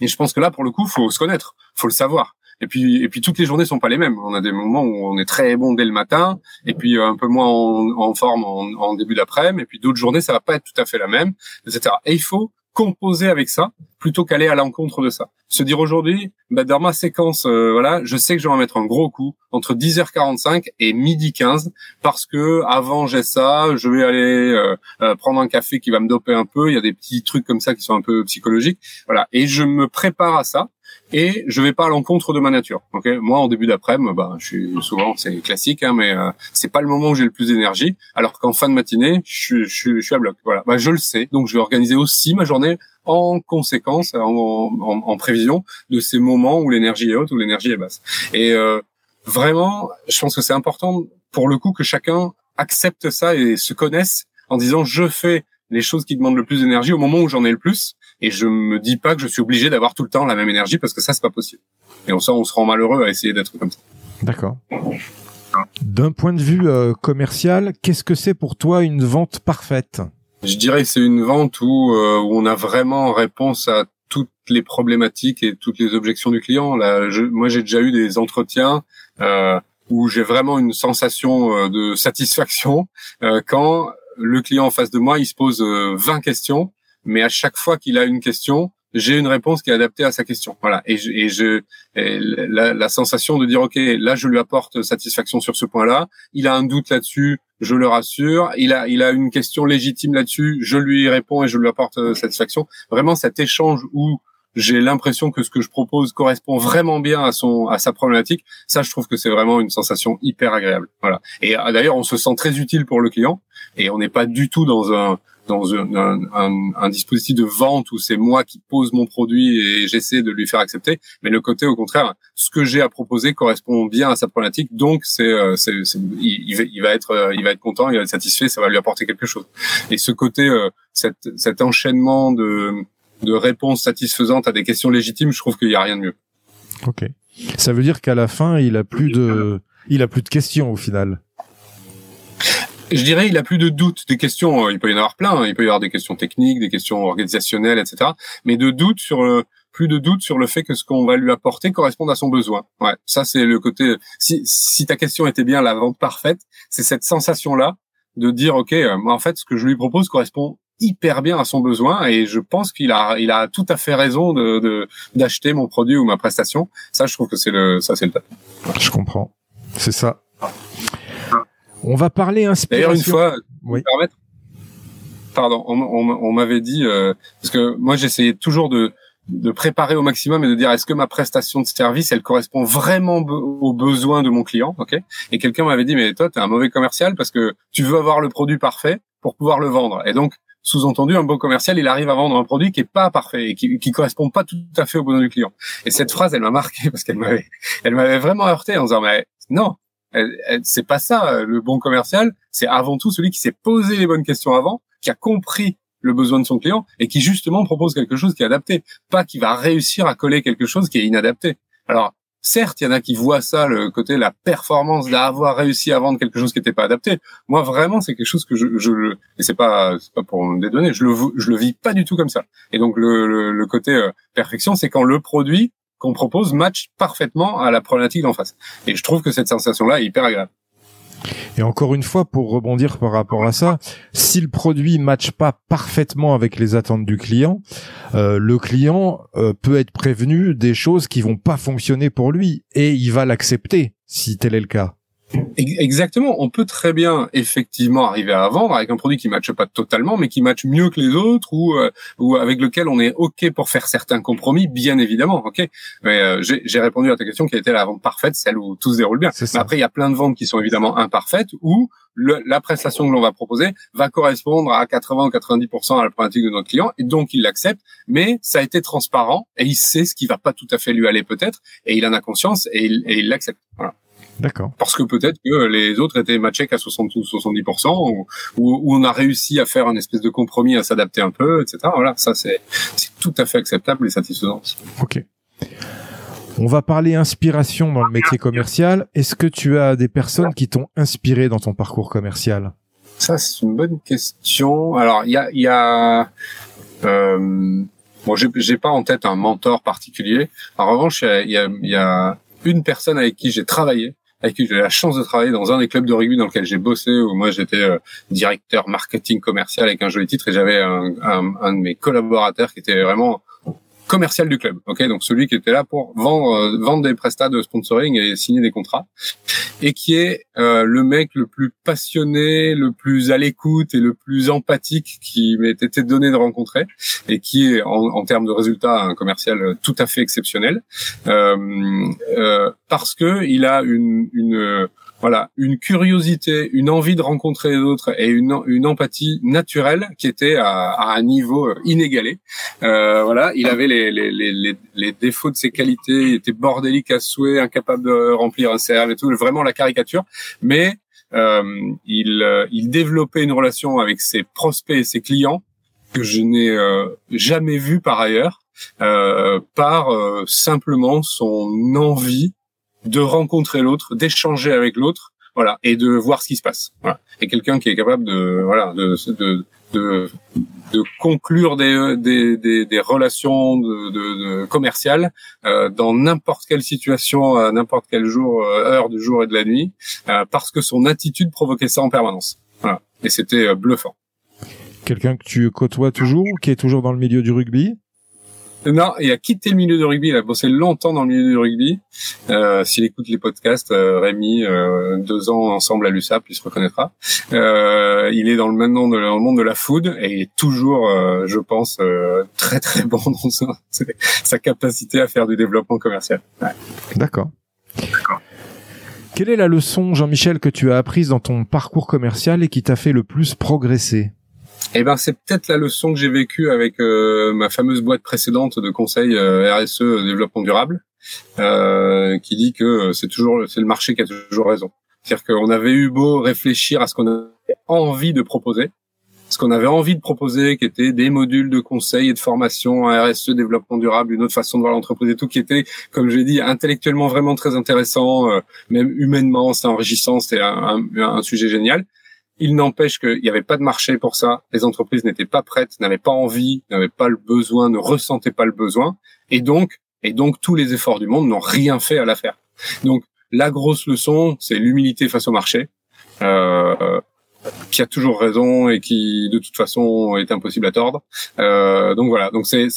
Et je pense que là, pour le coup, faut se connaître, faut le savoir. Et puis, et puis toutes les journées sont pas les mêmes. On a des moments où on est très bon dès le matin, et puis euh, un peu moins en, en forme en, en début d'après-midi, et puis d'autres journées ça va pas être tout à fait la même, etc. Et il faut composer avec ça plutôt qu'aller à l'encontre de ça. Se dire aujourd'hui, bah, dans ma séquence, euh, voilà, je sais que je vais en mettre un gros coup entre 10h45 et midi 15 parce que avant j'ai ça, je vais aller euh, euh, prendre un café qui va me doper un peu. Il y a des petits trucs comme ça qui sont un peu psychologiques, voilà. Et je me prépare à ça et je vais pas à l'encontre de ma nature. Moi en début d'après-midi, bah, je suis souvent c'est classique, hein, mais euh, c'est pas le moment où j'ai le plus d'énergie. Alors qu'en fin de matinée, je, je, je, suis à bloc. Voilà, bah, je le sais, donc je vais organiser aussi ma journée en conséquence, en, en, en prévision de ces moments où l'énergie est haute, où l'énergie est basse. Et euh, vraiment, je pense que c'est important pour le coup que chacun accepte ça et se connaisse en disant je fais les choses qui demandent le plus d'énergie au moment où j'en ai le plus et je me dis pas que je suis obligé d'avoir tout le temps la même énergie parce que ça c'est pas possible. Et on, ça, on se rend malheureux à essayer d'être comme ça. D'accord. D'un point de vue euh, commercial, qu'est-ce que c'est pour toi une vente parfaite? Je dirais que c'est une vente où, euh, où on a vraiment réponse à toutes les problématiques et toutes les objections du client. Là, je, moi, j'ai déjà eu des entretiens euh, où j'ai vraiment une sensation euh, de satisfaction quand le client en face de moi, il se pose 20 questions mais à chaque fois qu'il a une question, j'ai une réponse qui est adaptée à sa question. Voilà. Et je, et je la, la, sensation de dire ok, là je lui apporte satisfaction sur ce point-là. Il a un doute là-dessus, je le rassure. Il a il a une question légitime là-dessus, je lui réponds et je lui apporte euh, satisfaction. Vraiment cet échange où j'ai l'impression que ce que je propose correspond vraiment bien à son à sa problématique. Ça, je trouve que c'est vraiment une sensation hyper agréable. Voilà. Et euh, d'ailleurs, on se sent très utile pour le client et on n'est pas du tout dans un dans un, un, un, dispositif de vente où c'est moi qui pose mon produit et j'essaie de lui faire accepter. Mais le côté, au contraire, ce que j'ai à proposer correspond bien à sa problématique. Donc, c'est, euh, il, va être, euh, il va être content, il va être satisfait, ça va lui apporter quelque chose. Et ce côté, euh, cet, cet enchaînement de, de réponses satisfaisantes à des questions légitimes, je trouve qu'il n'y a rien de mieux. Ok. Ça veut dire qu'à la fin, il a plus de, il a plus de questions au final. Je dirais, il a plus de doutes, des questions. Euh, il peut y en avoir plein. Hein. Il peut y avoir des questions techniques, des questions organisationnelles, etc. Mais de doutes sur le, plus de doutes sur le fait que ce qu'on va lui apporter corresponde à son besoin. Ouais, ça c'est le côté. Si, si ta question était bien la vente parfaite, c'est cette sensation-là de dire ok, euh, en fait ce que je lui propose correspond hyper bien à son besoin et je pense qu'il a il a tout à fait raison de d'acheter mon produit ou ma prestation. Ça je trouve que c'est le ça c'est le top. Je comprends. C'est ça. On va parler inspiration. D'ailleurs, une fois, oui. permettre Pardon, on, m'avait dit euh, parce que moi j'essayais toujours de de préparer au maximum et de dire est-ce que ma prestation de service elle correspond vraiment aux besoins de mon client, ok? Et quelqu'un m'avait dit mais toi t'es un mauvais commercial parce que tu veux avoir le produit parfait pour pouvoir le vendre et donc sous-entendu un bon commercial il arrive à vendre un produit qui est pas parfait et qui qui correspond pas tout à fait aux besoins du client. Et cette phrase elle m'a marqué parce qu'elle m'avait elle m'avait vraiment heurté en disant mais non c'est pas ça. Le bon commercial, c'est avant tout celui qui s'est posé les bonnes questions avant, qui a compris le besoin de son client et qui justement propose quelque chose qui est adapté, pas qui va réussir à coller quelque chose qui est inadapté. Alors Certes, il y en a qui voient ça, le côté la performance d'avoir réussi à vendre quelque chose qui n'était pas adapté. Moi, vraiment, c'est quelque chose que je, je et c'est pas, c'est pas pour me dédonner, je le, je le vis pas du tout comme ça. Et donc le, le, côté euh, perfection, c'est quand le produit qu'on propose match parfaitement à la problématique d'en face. Et je trouve que cette sensation-là est hyper agréable. Et encore une fois, pour rebondir par rapport à ça, si le produit matche pas parfaitement avec les attentes du client, euh, le client euh, peut être prévenu des choses qui vont pas fonctionner pour lui et il va l'accepter si tel est le cas. Exactement. On peut très bien effectivement arriver à vendre avec un produit qui matche pas totalement, mais qui matche mieux que les autres ou euh, ou avec lequel on est ok pour faire certains compromis, bien évidemment. Ok? Mais euh, j'ai répondu à ta question qui était la vente parfaite, celle où tout se déroule bien. Mais après, il y a plein de ventes qui sont évidemment imparfaites où la prestation que l'on va proposer va correspondre à 80 ou 90% à la problématique de notre client et donc il l'accepte. Mais ça a été transparent et il sait ce qui va pas tout à fait lui aller peut-être et il en a conscience et il l'accepte. Voilà. D'accord. Parce que peut-être que les autres étaient matchés qu'à 60 ou 70%, ou, ou, on a réussi à faire un espèce de compromis, à s'adapter un peu, etc. Voilà, ça c'est tout à fait acceptable et satisfaisant. Ok. On va parler inspiration dans le métier commercial. Est-ce que tu as des personnes qui t'ont inspiré dans ton parcours commercial? Ça, c'est une bonne question. Alors, il y a, y a euh, bon, j'ai pas en tête un mentor particulier. En revanche, il y a, y a une personne avec qui j'ai travaillé avec qui j'ai la chance de travailler dans un des clubs de rugby dans lequel j'ai bossé, où moi j'étais euh, directeur marketing commercial avec un joli titre, et j'avais un, un, un, de mes collaborateurs qui était vraiment commercial du club. Ok, donc celui qui était là pour vendre euh, vendre des prestats de sponsoring et signer des contrats, et qui est euh, le mec le plus passionné, le plus à l'écoute et le plus empathique qui m'ait été donné de rencontrer, et qui est en, en termes de résultats un commercial tout à fait exceptionnel, euh, euh parce que il a une, une voilà, une curiosité, une envie de rencontrer les autres et une, une empathie naturelle qui était à, à un niveau inégalé. Euh, voilà, il avait les, les, les, les, défauts de ses qualités, il était bordélique à souhait, incapable de remplir un CRM et tout, vraiment la caricature. Mais euh, il, euh, il développait une relation avec ses prospects et ses clients que je n'ai euh, jamais vu par ailleurs, euh, par euh, simplement son envie de rencontrer l'autre, d'échanger avec l'autre, voilà, et de voir ce qui se passe. Voilà. Et quelqu'un qui est capable de, voilà, de, de, de, de conclure des, des, des, des relations de, de, de commerciales euh, dans n'importe quelle situation, à n'importe quel jour, euh, heure du jour et de la nuit, euh, parce que son attitude provoquait ça en permanence. Voilà. Et c'était euh, bluffant. Quelqu'un que tu côtoies toujours, qui est toujours dans le milieu du rugby? Non, il a quitté le milieu du rugby. Il a bossé longtemps dans le milieu du rugby. Euh, S'il écoute les podcasts, euh, Rémi, euh, deux ans ensemble à l'USAP, il se reconnaîtra. Euh, il est dans le maintenant dans le monde de la food et il est toujours, euh, je pense, euh, très très bon dans sa, sa, capacité à faire du développement commercial. Ouais. D'accord. Quelle est la leçon, Jean-Michel, que tu as apprise dans ton parcours commercial et qui t'a fait le plus progresser? Eh ben, c'est peut-être la leçon que j'ai vécue avec euh, ma fameuse boîte précédente de conseil euh, RSE euh, développement durable, euh, qui dit que c'est toujours c'est le marché qui a toujours raison. C'est-à-dire qu'on avait eu beau réfléchir à ce qu'on avait envie de proposer, ce qu'on avait envie de proposer, qui était des modules de conseil et de formation, un RSE, développement durable, une autre façon de voir l'entreprise et tout, qui était, comme je l'ai dit, intellectuellement vraiment très intéressant, même humainement, c'était enrichissant, c'était un, un, sujet génial. Il n'empêche qu'il n'y avait pas de marché pour ça. Les entreprises n'étaient pas prêtes, n'avaient pas envie, n'avaient pas le besoin, ne ressentaient pas le besoin. Et donc, et donc tous les efforts du monde n'ont rien fait à l'affaire. Donc, la grosse leçon, c'est l'humilité face au marché. Euh, qui a toujours raison et qui de toute façon est impossible à tordre. Euh, donc voilà, donc c'est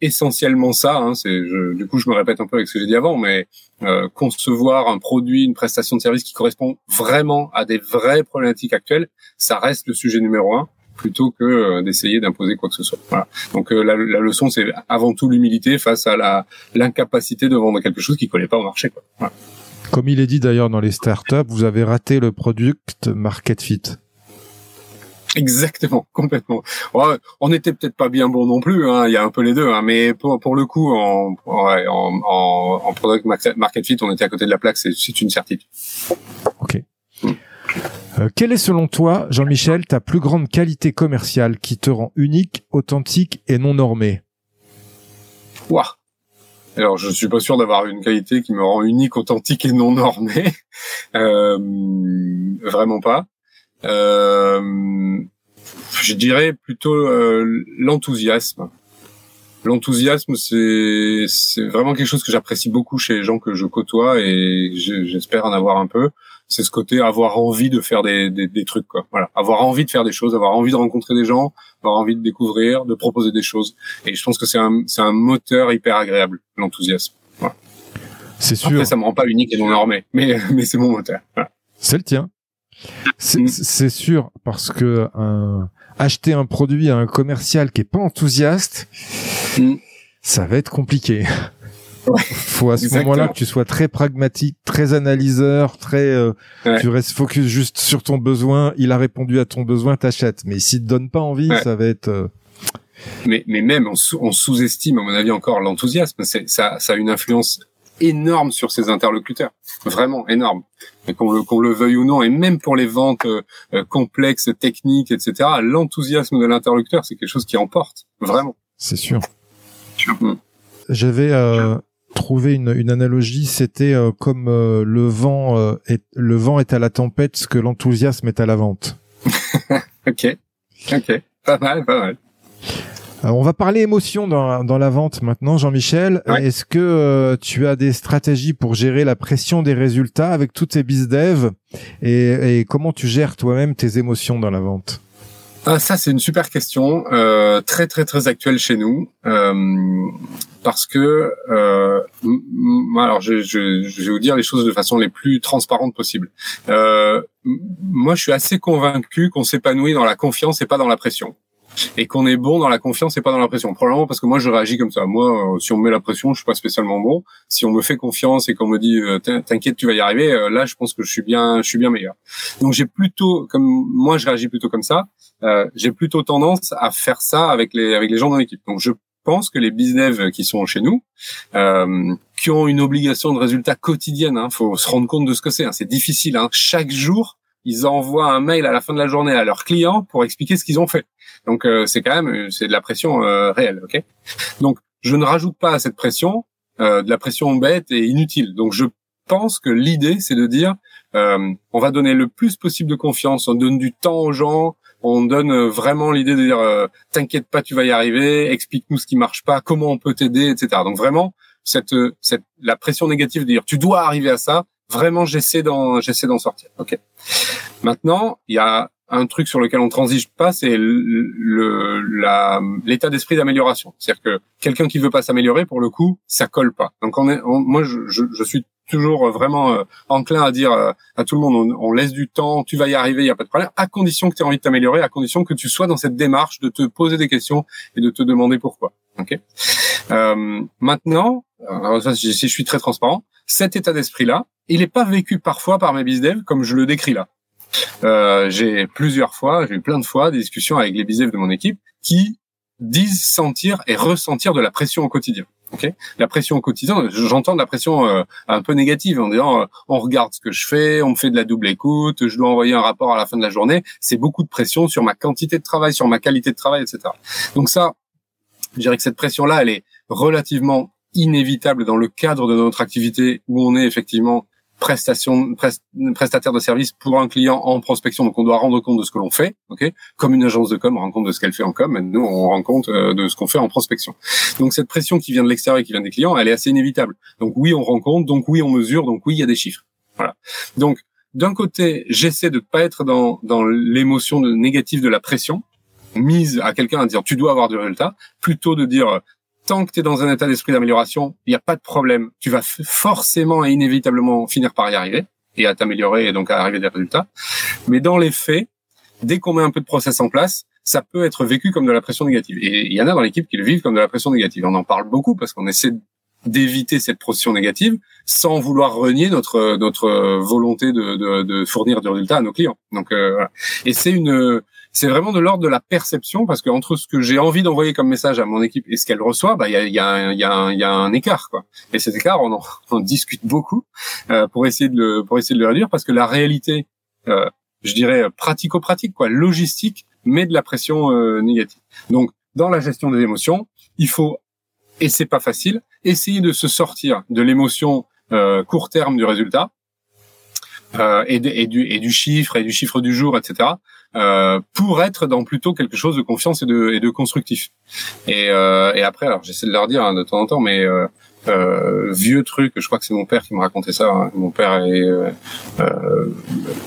essentiellement ça. Hein, c'est du coup je me répète un peu avec ce que j'ai dit avant, mais euh, concevoir un produit, une prestation de service qui correspond vraiment à des vraies problématiques actuelles, ça reste le sujet numéro un plutôt que euh, d'essayer d'imposer quoi que ce soit. Voilà. Donc euh, la, la, leçon c'est avant tout l'humilité face à la l'incapacité de vendre quelque chose qui collait pas au marché. Quoi. Voilà. Comme il est dit d'ailleurs dans les startups, vous avez raté le product market fit. Exactement, complètement. on n'était peut-être pas bien bon non plus, hein, il y a un peu les deux, hein, mais pour, pour le coup, en, en, en, product market fit, on était à côté de la plaque, c'est une certitude. Ok. Euh, quelle est selon toi, Jean-Michel, ta plus grande qualité commerciale qui te rend unique, authentique et non normée Ouah. Alors, je suis pas sûr d'avoir une qualité qui me rend unique, authentique et non normée. Euh, vraiment pas. Euh, je dirais plutôt euh, l'enthousiasme. L'enthousiasme, c'est c'est vraiment quelque chose que j'apprécie beaucoup chez les gens que je côtoie et j'espère en avoir un peu. C'est ce côté avoir envie de faire des, des, des, trucs, quoi. Voilà, avoir envie de faire des choses, avoir envie de rencontrer des gens, avoir envie de découvrir, de proposer des choses. Et je pense que c'est un c'est un moteur hyper agréable, l'enthousiasme. Voilà. C'est sûr. Après, ça me rend pas unique et non normé, mais mais c'est mon moteur. Voilà. C'est le tien. Mm. C'est sûr parce que un, acheter un produit à un commercial qui est pas enthousiaste, mm. ça va être compliqué. Ouais, faut à ce moment-là que tu sois très pragmatique, très analyseur, très euh, tu restes focus juste sur ton besoin, il a répondu à ton besoin, t'achètes. Mais s'il te donne pas envie, ça va être euh, mais, mais même on, sous-estime à mon avis encore l'enthousiasme. Ça, ça a une influence énorme sur ses interlocuteurs, vraiment énorme. Qu'on le, qu'on le veuille ou non, et même pour les ventes euh, euh, complexes, techniques, etc., l'enthousiasme de l'interlocuteur, c'est quelque chose qui emporte, vraiment. C'est sûr. Mm. J'avais euh, trouvé une, une analogie, c'était comme le vent est le vent est à la tempête, ce que l'enthousiasme est à la vente. ok, ok, pas mal, pas mal. Euh, on va parler émotion dans, dans la vente maintenant, Jean-Michel. Est-ce que euh, tu as des stratégies pour gérer la pression des résultats avec toutes ces bizdev et, et comment tu gères toi-même tes émotions dans la vente? Ah, ça c'est une super question, euh, très très très actuelle chez nous, euh, parce que euh, alors je, je, je, vais vous dire les choses de façon les plus transparentes possible. Euh, moi, je suis assez convaincu qu'on s'épanouit dans la confiance et pas dans la pression et qu'on est bon dans la confiance et pas dans la pression. Probablement parce que moi je réagis comme ça. Moi, euh, si on me met la pression, je suis pas spécialement bon. Si on me fait confiance et qu'on me dit euh, t'inquiète, tu vas y arriver, euh, là je pense que je suis bien, je suis bien meilleur. Donc j'ai plutôt, comme moi je réagis plutôt comme ça, j'ai plutôt tendance à faire ça avec les avec les gens dans l'équipe. Donc je pense que les business qui sont chez nous, qui ont une obligation de résultat quotidienne, hein, faut se rendre compte de ce que c'est. Hein, c'est difficile. Hein, chaque jour, ils envoient un mail à la fin de la journée à leurs clients pour expliquer ce qu'ils ont fait. Donc euh, c'est quand même c'est de la pression euh, réelle, ok? Donc je ne rajoute pas à cette pression euh, de la pression bête et inutile. Donc je pense que l'idée c'est de dire on va donner le plus possible de confiance, on donne du temps aux gens, on donne vraiment l'idée de dire t'inquiète pas tu vas y arriver, explique-nous ce qui marche pas, comment on peut t'aider, etc. Donc vraiment cette cette la pression négative de dire tu dois arriver à ça, vraiment j'essaie d'en j'essaie d'en sortir. Ok. Maintenant, il y a un truc sur lequel on transige pas, c'est le l'état d'esprit d'amélioration. C'est-à-dire que quelqu'un qui veut pas s'améliorer, pour le coup, ça colle pas. Donc on est, moi, je, je, suis toujours vraiment euh, enclin à dire euh, à tout le monde, on, laisse du temps, tu vas y arriver, il y a pas de problème, à condition que tu aies envie de t'améliorer, à condition que tu sois dans cette démarche de te poser des questions et de te demander pourquoi. Ok. Euh, maintenant, si je suis très transparent, cet état d'esprit-là, il n'est pas vécu parfois par mes bizdev comme je le décris là. Euh, j'ai plusieurs fois, j'ai eu plein de fois des discussions avec les bizdev de mon équipe qui disent sentir et ressentir de la pression au quotidien. Okay la pression au quotidien, j'entends de la pression euh, un peu négative en disant euh, on regarde ce que je fais, on me fait de la double écoute, je dois envoyer un rapport à la fin de la journée. C'est beaucoup de pression sur ma quantité de travail, sur ma qualité de travail, etc. Donc ça, je dirais que cette pression-là, elle est relativement inévitable dans le cadre de notre activité où on est effectivement prestation prestataire de service pour un client en prospection. Donc on doit rendre compte de ce que l'on fait ok? Comme une agence de com rend compte de ce qu'elle fait en com nous on rend compte euh, de ce qu'on fait en prospection. Donc cette pression qui vient de l'extérieur et qui vient des clients elle est assez inévitable. Donc oui on rend compte donc oui on mesure donc oui il y a des chiffres. Voilà. Donc d'un côté j'essaie de pas être dans dans l'émotion négative de la pression mise à quelqu'un à dire tu dois avoir du résultat plutôt de dire tant que tu es dans un état d'esprit d'amélioration, il n'y a pas de problème. Tu vas forcément et inévitablement finir par y arriver et à t'améliorer et donc à arriver des résultats. Mais dans les faits, dès qu'on met un peu de process en place, ça peut être vécu comme de la pression négative. Et il y en a dans l'équipe qui le vivent comme de la pression négative. On en parle beaucoup parce qu'on essaie d'éviter cette pression négative sans vouloir renier notre notre volonté de, de, de fournir du résultat à nos clients. Donc euh, voilà. Et c'est une c'est vraiment de l'ordre de la perception parce que entre ce que j'ai envie d'envoyer comme message à mon équipe et ce qu'elle reçoit, bah il y a, y, a y, y a un écart quoi. Et cet écart, on en, on discute beaucoup euh, pour essayer de le pour essayer de le réduire parce que la réalité, euh, je dirais pratico-pratique quoi, logistique, met de la pression euh, négative. Donc dans la gestion des émotions, il faut et c'est pas facile, essayer de se sortir de l'émotion euh, court terme du résultat euh, et, du, et du chiffre et du chiffre du jour, etc. Euh, pour être dans plutôt quelque chose de confiance et de, et de constructif. Et, euh, et après, alors j'essaie de leur dire hein, de temps en temps, mais euh, euh, vieux truc, je crois que c'est mon père qui me racontait ça. Hein. Mon père est euh,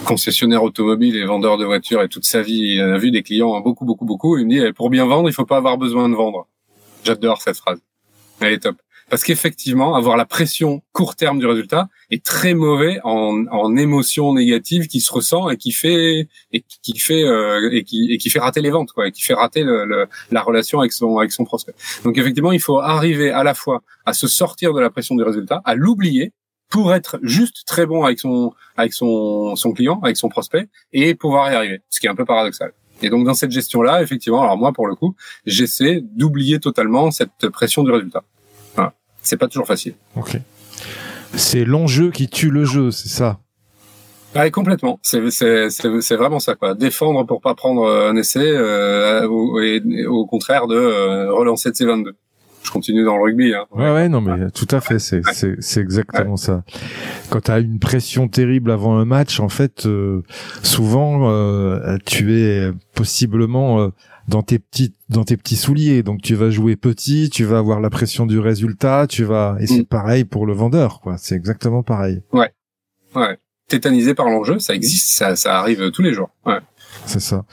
concessionnaire automobile et vendeur de voitures et toute sa vie, il a vu des clients beaucoup, beaucoup, beaucoup. Il me dit, eh, pour bien vendre, il faut pas avoir besoin de vendre. J'adore cette phrase. Elle est top. Parce qu'effectivement, avoir la pression court terme du résultat est très mauvais en, en émotion négative qui se ressent et qui fait et qui fait euh, et qui et qui fait rater les ventes quoi, et qui fait rater le, le, la relation avec son avec son prospect. Donc effectivement, il faut arriver à la fois à se sortir de la pression du résultat, à l'oublier pour être juste très bon avec son avec son son client, avec son prospect et pouvoir y arriver. Ce qui est un peu paradoxal. Et donc dans cette gestion-là, effectivement, alors moi pour le coup, j'essaie d'oublier totalement cette pression du résultat. C'est pas toujours facile. Ok. C'est l'enjeu qui tue le jeu, c'est ça. Ouais, complètement. C'est c'est c'est vraiment ça quoi. Défendre pour pas prendre un essai, euh, au, et, au contraire de euh, relancer de ses 22 je continue dans le rugby. Hein. Ouais, ouais, non, mais tout à fait, c'est c'est c'est exactement ouais. ça. Quand tu as une pression terrible avant un match, en fait, euh, souvent euh, tu es possiblement euh, dans tes petits dans tes petits souliers, donc tu vas jouer petit, tu vas avoir la pression du résultat, tu vas et c'est mm. pareil pour le vendeur, quoi. C'est exactement pareil. Ouais, ouais. Tétanisé par l'enjeu, ça existe, ça ça arrive tous les jours. Ouais. C'est ça.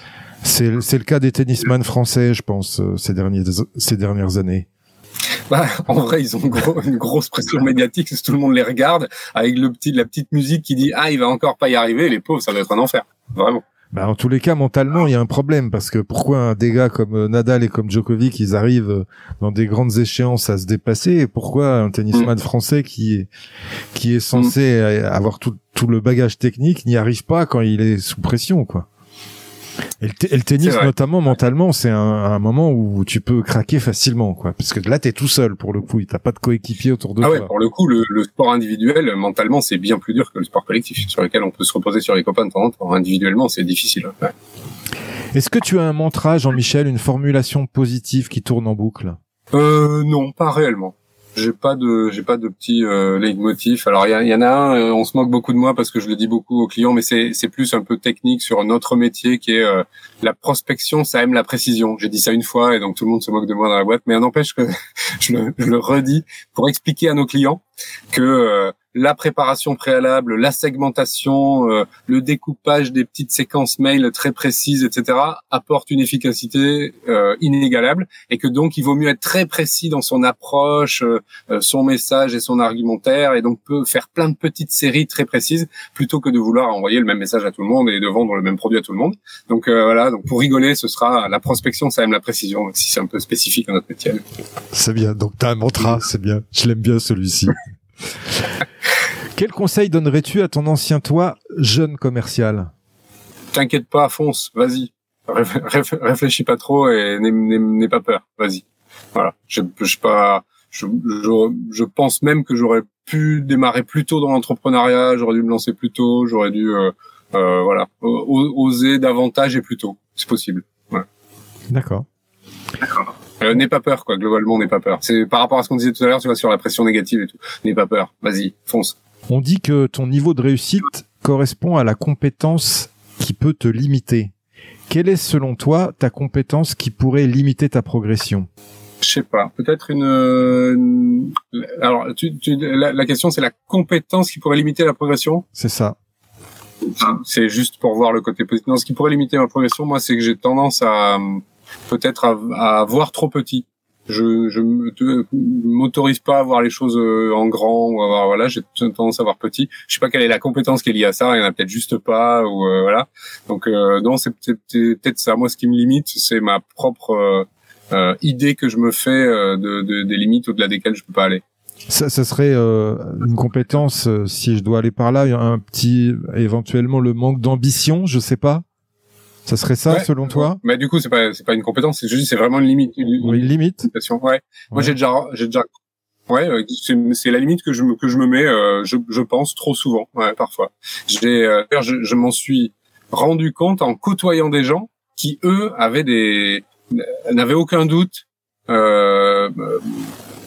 C'est c'est le cas des tennisman français, je pense, euh, ces derniers ces dernières années. Bah, en vrai, ils ont gros, une grosse pression médiatique, tout le monde les regarde, avec le petit, la petite musique qui dit ah il va encore pas y arriver, les pauvres, ça va être un enfer, vraiment. Bah, en tous les cas, mentalement, il y a un problème parce que pourquoi des gars comme euh, Nadal et comme Djokovic, ils arrivent euh, dans des grandes échéances à se dépasser? Et pourquoi un tennisman mm. français qui est qui est censé mm. avoir tout, tout le bagage technique n'y arrive pas quand il est sous pression, quoi? Et le, et le tennis, notamment mentalement, c'est un, un, moment où tu peux craquer facilement, quoi. Parce que là, t'es tout seul pour le coup, t'as pas de coéquipier autour de ah toi. Ouais, pour le coup, le, le, sport individuel, mentalement, c'est bien plus dur que le sport collectif, sur lequel on peut se reposer sur les copains de temps en temps. Individuellement, c'est difficile. Ouais. Est-ce que tu as un mantra, Jean-Michel, une formulation positive qui tourne en boucle? Euh, non, pas réellement j'ai pas de j'ai pas de petit euh, leitmotiv. Alors il y, y, en a un, euh, on se moque beaucoup de moi parce que je le dis beaucoup aux clients, mais c'est c'est plus un peu technique sur notre métier qui est euh, la prospection, ça aime la précision. J'ai dit ça une fois et donc tout le monde se moque de moi dans la boîte, mais n'empêche que je le, je le redis pour expliquer à nos clients que euh, la préparation préalable, la segmentation, euh, le découpage des petites séquences mail très précises, etc., apporte une efficacité euh, inégalable et que donc il vaut mieux être très précis dans son approche, euh, son message et son argumentaire et donc peut faire plein de petites séries très précises plutôt que de vouloir envoyer le même message à tout le monde et de vendre le même produit à tout le monde. Donc euh, voilà, donc pour rigoler, ce sera la prospection, ça aime la précision, si c'est un peu spécifique à notre métier. C'est bien, donc t'as un mantra, c'est bien, je l'aime bien celui-ci. Quel conseil donnerais-tu à ton ancien toi, jeune commercial? T'inquiète pas, fonce, vas-y. Réfléchis pas trop et n'aie pas peur, vas-y. Voilà, je, je pas, je, je, je, pense même que j'aurais pu démarrer plus tôt dans l'entrepreneuriat, j'aurais dû me lancer plus tôt, j'aurais dû, euh, euh, voilà, oser davantage et plus tôt, c'est possible. Ouais. D'accord. Euh, n'aie pas peur, quoi. Globalement, n'aie pas peur. C'est par rapport à ce qu'on disait tout à l'heure, tu vois, sur la pression négative et tout. N'aie pas peur. Vas-y, fonce. On dit que ton niveau de réussite correspond à la compétence qui peut te limiter. Quelle est, selon toi, ta compétence qui pourrait limiter ta progression? Je sais pas. Peut-être une, une... Alors, tu, tu, la, la question, c'est la compétence qui pourrait limiter la progression? C'est ça. C'est juste pour voir le côté positif. Non, ce qui pourrait limiter ma progression, moi, c'est que j'ai tendance à peut-être à, à voir trop petit. Je je m'autorise pas à voir les choses euh, en grand ou à voir voilà j'ai tendance à voir petit. Je sais pas quelle est la compétence qui est liée à ça. Il y en a peut-être juste pas ou euh, voilà. Donc euh, non c'est peut-être ça. Moi ce qui me limite c'est ma propre euh, idée que je me fais de, de, des limites au-delà desquelles je peux pas aller. Ça, ça serait euh, une compétence, euh, si je dois aller par là, un petit, éventuellement le manque d'ambition, je sais pas. Ça serait ça, selon toi? Mais du coup, c'est pas c'est pas une compétence, c'est juste c'est vraiment une limite. Une, oui, limite? Ouais. Moi, j'ai déjà j'ai déjà Ouais, euh, c'est la limite que je me que je me mets, euh, je, je pense trop souvent, ouais, parfois. J'ai, euh, je, je m'en suis rendu compte en côtoyant des gens qui eux avaient des n'avaient aucun doute, euh,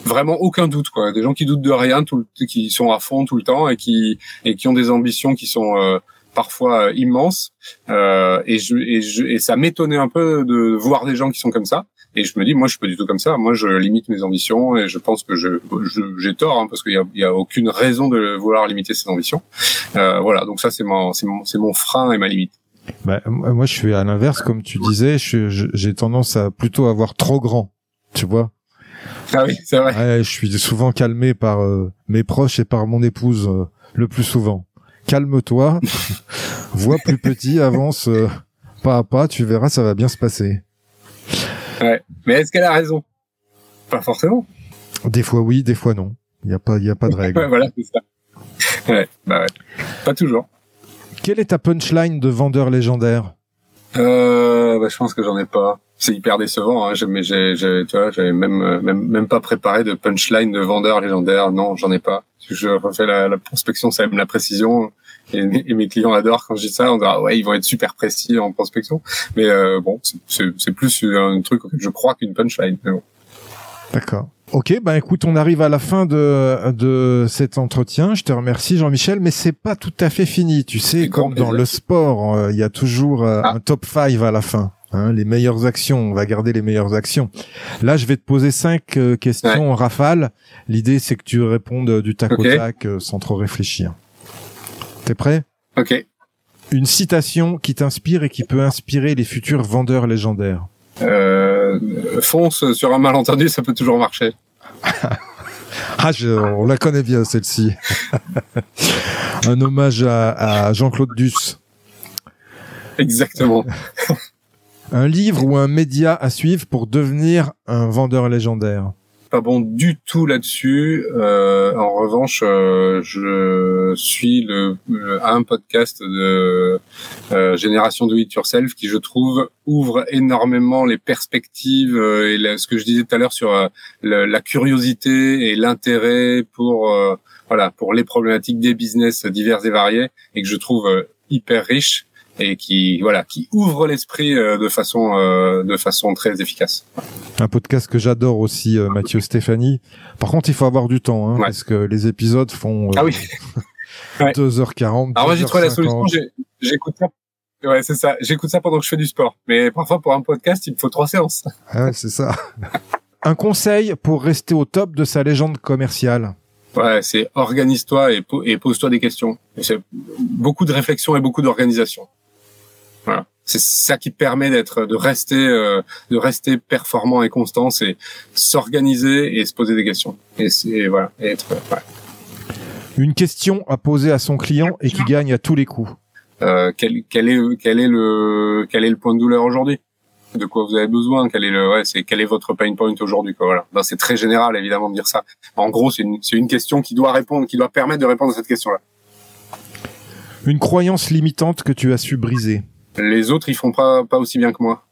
vraiment aucun doute quoi. Des gens qui doutent de rien, tout, qui sont à fond tout le temps et qui et qui ont des ambitions qui sont euh, parfois immenses. Euh, et, je, et, je, et ça m'étonnait un peu de voir des gens qui sont comme ça. Et je me dis, moi, je suis pas du tout comme ça. Moi, je limite mes ambitions et je pense que je, j'ai tort hein, parce qu'il y a, il y a aucune raison de vouloir limiter ses ambitions. Euh, voilà. Donc ça, c'est mon, c'est mon, c'est mon frein et ma limite. Bah, moi, je suis à l'inverse, comme tu disais. j'ai tendance à plutôt avoir trop grand. Tu vois. Ah oui, c'est vrai. Ouais, je suis souvent calmé par euh, mes proches et par mon épouse euh, le plus souvent. Calme-toi, vois plus petit, avance euh, pas à pas, tu verras, ça va bien se passer. Ouais. Mais est-ce qu'elle a raison? Pas forcément. Des fois oui, des fois non. Il y a pas, il y a pas de règle. voilà, c'est ça. Ouais, bah ouais. Pas toujours. Quelle est ta punchline de vendeur légendaire? Euh, bah, je pense que j'en ai pas. C'est hyper décevant. Hein. Mais j'ai, tu vois, j'avais même, même, même pas préparé de punchline de vendeur légendaire. Non, j'en ai pas. Je refais la, la prospection, ça aime la précision. Et, mes clients adorent quand je dis ça. On dit ah ouais, ils vont être super précis en prospection. Mais euh, bon, c'est plus un truc auquel je crois qu'une punchline. Bon. D'accord. Ok, ben écoute, on arrive à la fin de, de cet entretien. Je te remercie Jean-Michel, mais c'est pas tout à fait fini. Tu sais, comme dans le sport, euh, il y a toujours euh, ah. un top 5 à la fin. Hein, les meilleures actions, on va garder les meilleures actions. Là, je vais te poser cinq questions en rafale. L'idée, c'est que tu répondes du tac au tac sans trop réfléchir. T'es prêt? Ok. Une citation qui t'inspire et qui peut inspirer les futurs vendeurs légendaires. Euh, fonce sur un malentendu, ça peut toujours marcher. ah, on la connaît bien celle-ci. un hommage à, Jean-Claude Duss. Exactement. un livre ou un média à suivre pour devenir un vendeur légendaire? Pas bon du tout là-dessus. Euh, en revanche, euh, je suis le, un podcast de euh, Génération Do It Yourself qui, je trouve, ouvre énormément les perspectives et ce que je disais tout à l'heure sur la curiosité et l'intérêt pour voilà pour les problématiques des business divers et variés et que je trouve hyper riche et qui voilà qui ouvre l'esprit de façon de façon très efficace. Un podcast que j'adore aussi, euh, Mathieu Stéphanie. Par contre, il faut avoir du temps, hein, parce que les épisodes font euh, ah oui. 2h40. Alors moi, j'ai trouvé la solution. J'écoute ça. Ouais, c'est ça. J'écoute ça pendant que je fais du sport. Mais parfois, pour un podcast, il me faut trois séances. Ah c'est ça. un conseil pour rester au top de sa légende commerciale. Ouais, c'est organise-toi et, et pose-toi des questions. C'est beaucoup de réflexion et beaucoup d'organisation. Voilà. C'est ça qui permet d'être de rester euh, de rester performant et constant c'est s'organiser et se poser des questions. Et c'est voilà être une question à poser à son client et qui gagne à tous les coups. Euh, quel, quel est quel est le quel est le point de douleur aujourd'hui? De quoi vous avez besoin? Quel est le ouais, c'est quel est votre pain point aujourd'hui quoi voilà. Ben, c'est très général évidemment de dire ça. En gros c'est une c'est une question qui doit répondre qui doit permettre de répondre à cette question là une croyance limitante que tu as su briser les autres, ils font pas, pas aussi bien que moi.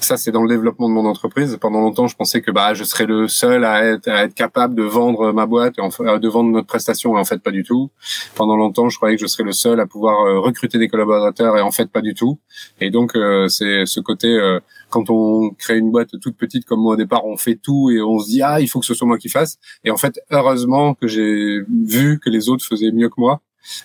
Ça, c'est dans le développement de mon entreprise. Pendant longtemps, je pensais que bah, je serais le seul à être, à être capable de vendre ma boîte, et de vendre notre prestation, et en fait, pas du tout. Pendant longtemps, je croyais que je serais le seul à pouvoir euh, recruter des collaborateurs, et en fait, pas du tout. Et donc, euh, c'est ce côté, euh, quand on crée une boîte toute petite comme moi au départ, on fait tout et on se dit ah, il faut que ce soit moi qui fasse. Et en fait, heureusement que j'ai vu que les autres faisaient mieux que moi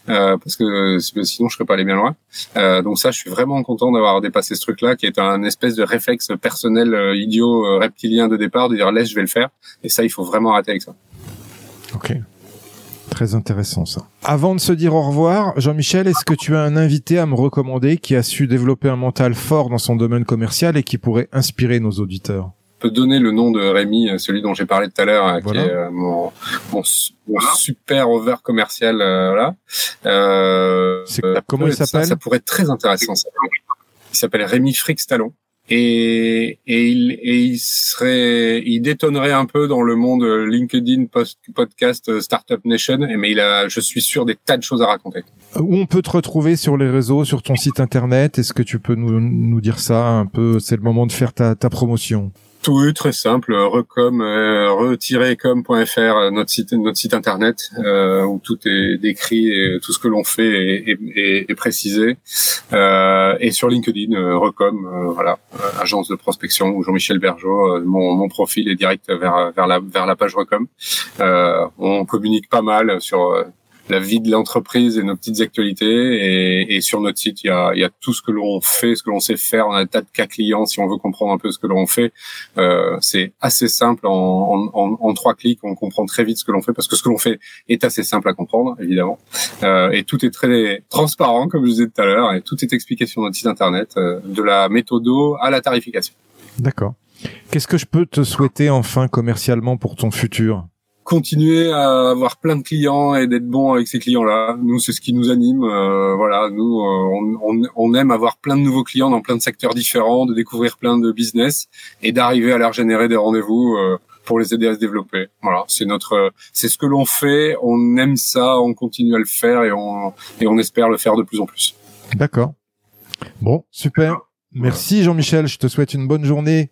euh, parce que sinon je serais pas allé bien loin. Euh, donc ça, je suis vraiment content d'avoir dépassé ce truc-là, qui est un espèce de réflexe personnel euh, idiot euh, reptilien de départ, de dire laisse, je vais le faire. Et ça, il faut vraiment arrêter avec ça. Ok. Très intéressant ça. Avant de se dire au revoir, Jean-Michel, est-ce que tu as un invité à me recommander qui a su développer un mental fort dans son domaine commercial et qui pourrait inspirer nos auditeurs? Peux donner le nom de Rémi, euh, celui dont j'ai parlé tout à l'heure, euh, qui est euh, mon, mon, super over commercial. là. Euh, comment il s'appelle ça, pourrait être très intéressant. Ça. Il s'appelle Rémi Frix Talon. et, et, il, et il serait, il détonnerait un peu dans le monde LinkedIn post, podcast Startup Nation, mais il a, je suis sûr, des tas de choses à raconter. Où on peut te retrouver sur les réseaux, sur ton site internet? Est-ce que tu peux nous, nous dire ça un peu? C'est le moment de faire ta, ta promotion. Oui, très simple. Recom, euh, re-com.fr, euh, notre site, notre site internet euh, où tout est décrit et tout ce que l'on fait est, est, est précisé. Euh, et sur LinkedIn, euh, Recom, euh, voilà, agence de prospection ou Jean-Michel Bergeau. mon, mon profil est direct vers vers la vers la page Recom. on communique pas mal sur la vie de l'entreprise et nos petites actualités. Et, et, sur notre site, il y a, y a tout ce que l'on fait, ce que l'on sait faire. On a un tas de cas clients. Si on veut comprendre un peu ce que l'on fait, euh, c'est assez simple. En, en, en, trois clics, on comprend très vite ce que l'on fait parce que ce que l'on fait est assez simple à comprendre, évidemment. Euh, et tout est très transparent, comme je disais tout à l'heure, et tout est expliqué sur notre site internet, euh, de la méthodo à la tarification. D'accord. Qu'est-ce que je peux te souhaiter enfin commercialement pour ton futur? Continuer à avoir plein de clients et d'être bon avec ces clients-là. Nous, c'est ce qui nous anime. Euh, voilà, nous, euh, on, on, aime avoir plein de nouveaux clients dans plein de secteurs différents, de découvrir plein de business et d'arriver à leur générer des rendez-vous euh, pour les aider à se développer. Voilà, c'est notre, c'est ce que l'on fait. On aime ça, on continue à le faire et on et on espère le faire de plus en plus. D'accord. Bon, super. Merci Jean-Michel. Je te souhaite une bonne journée.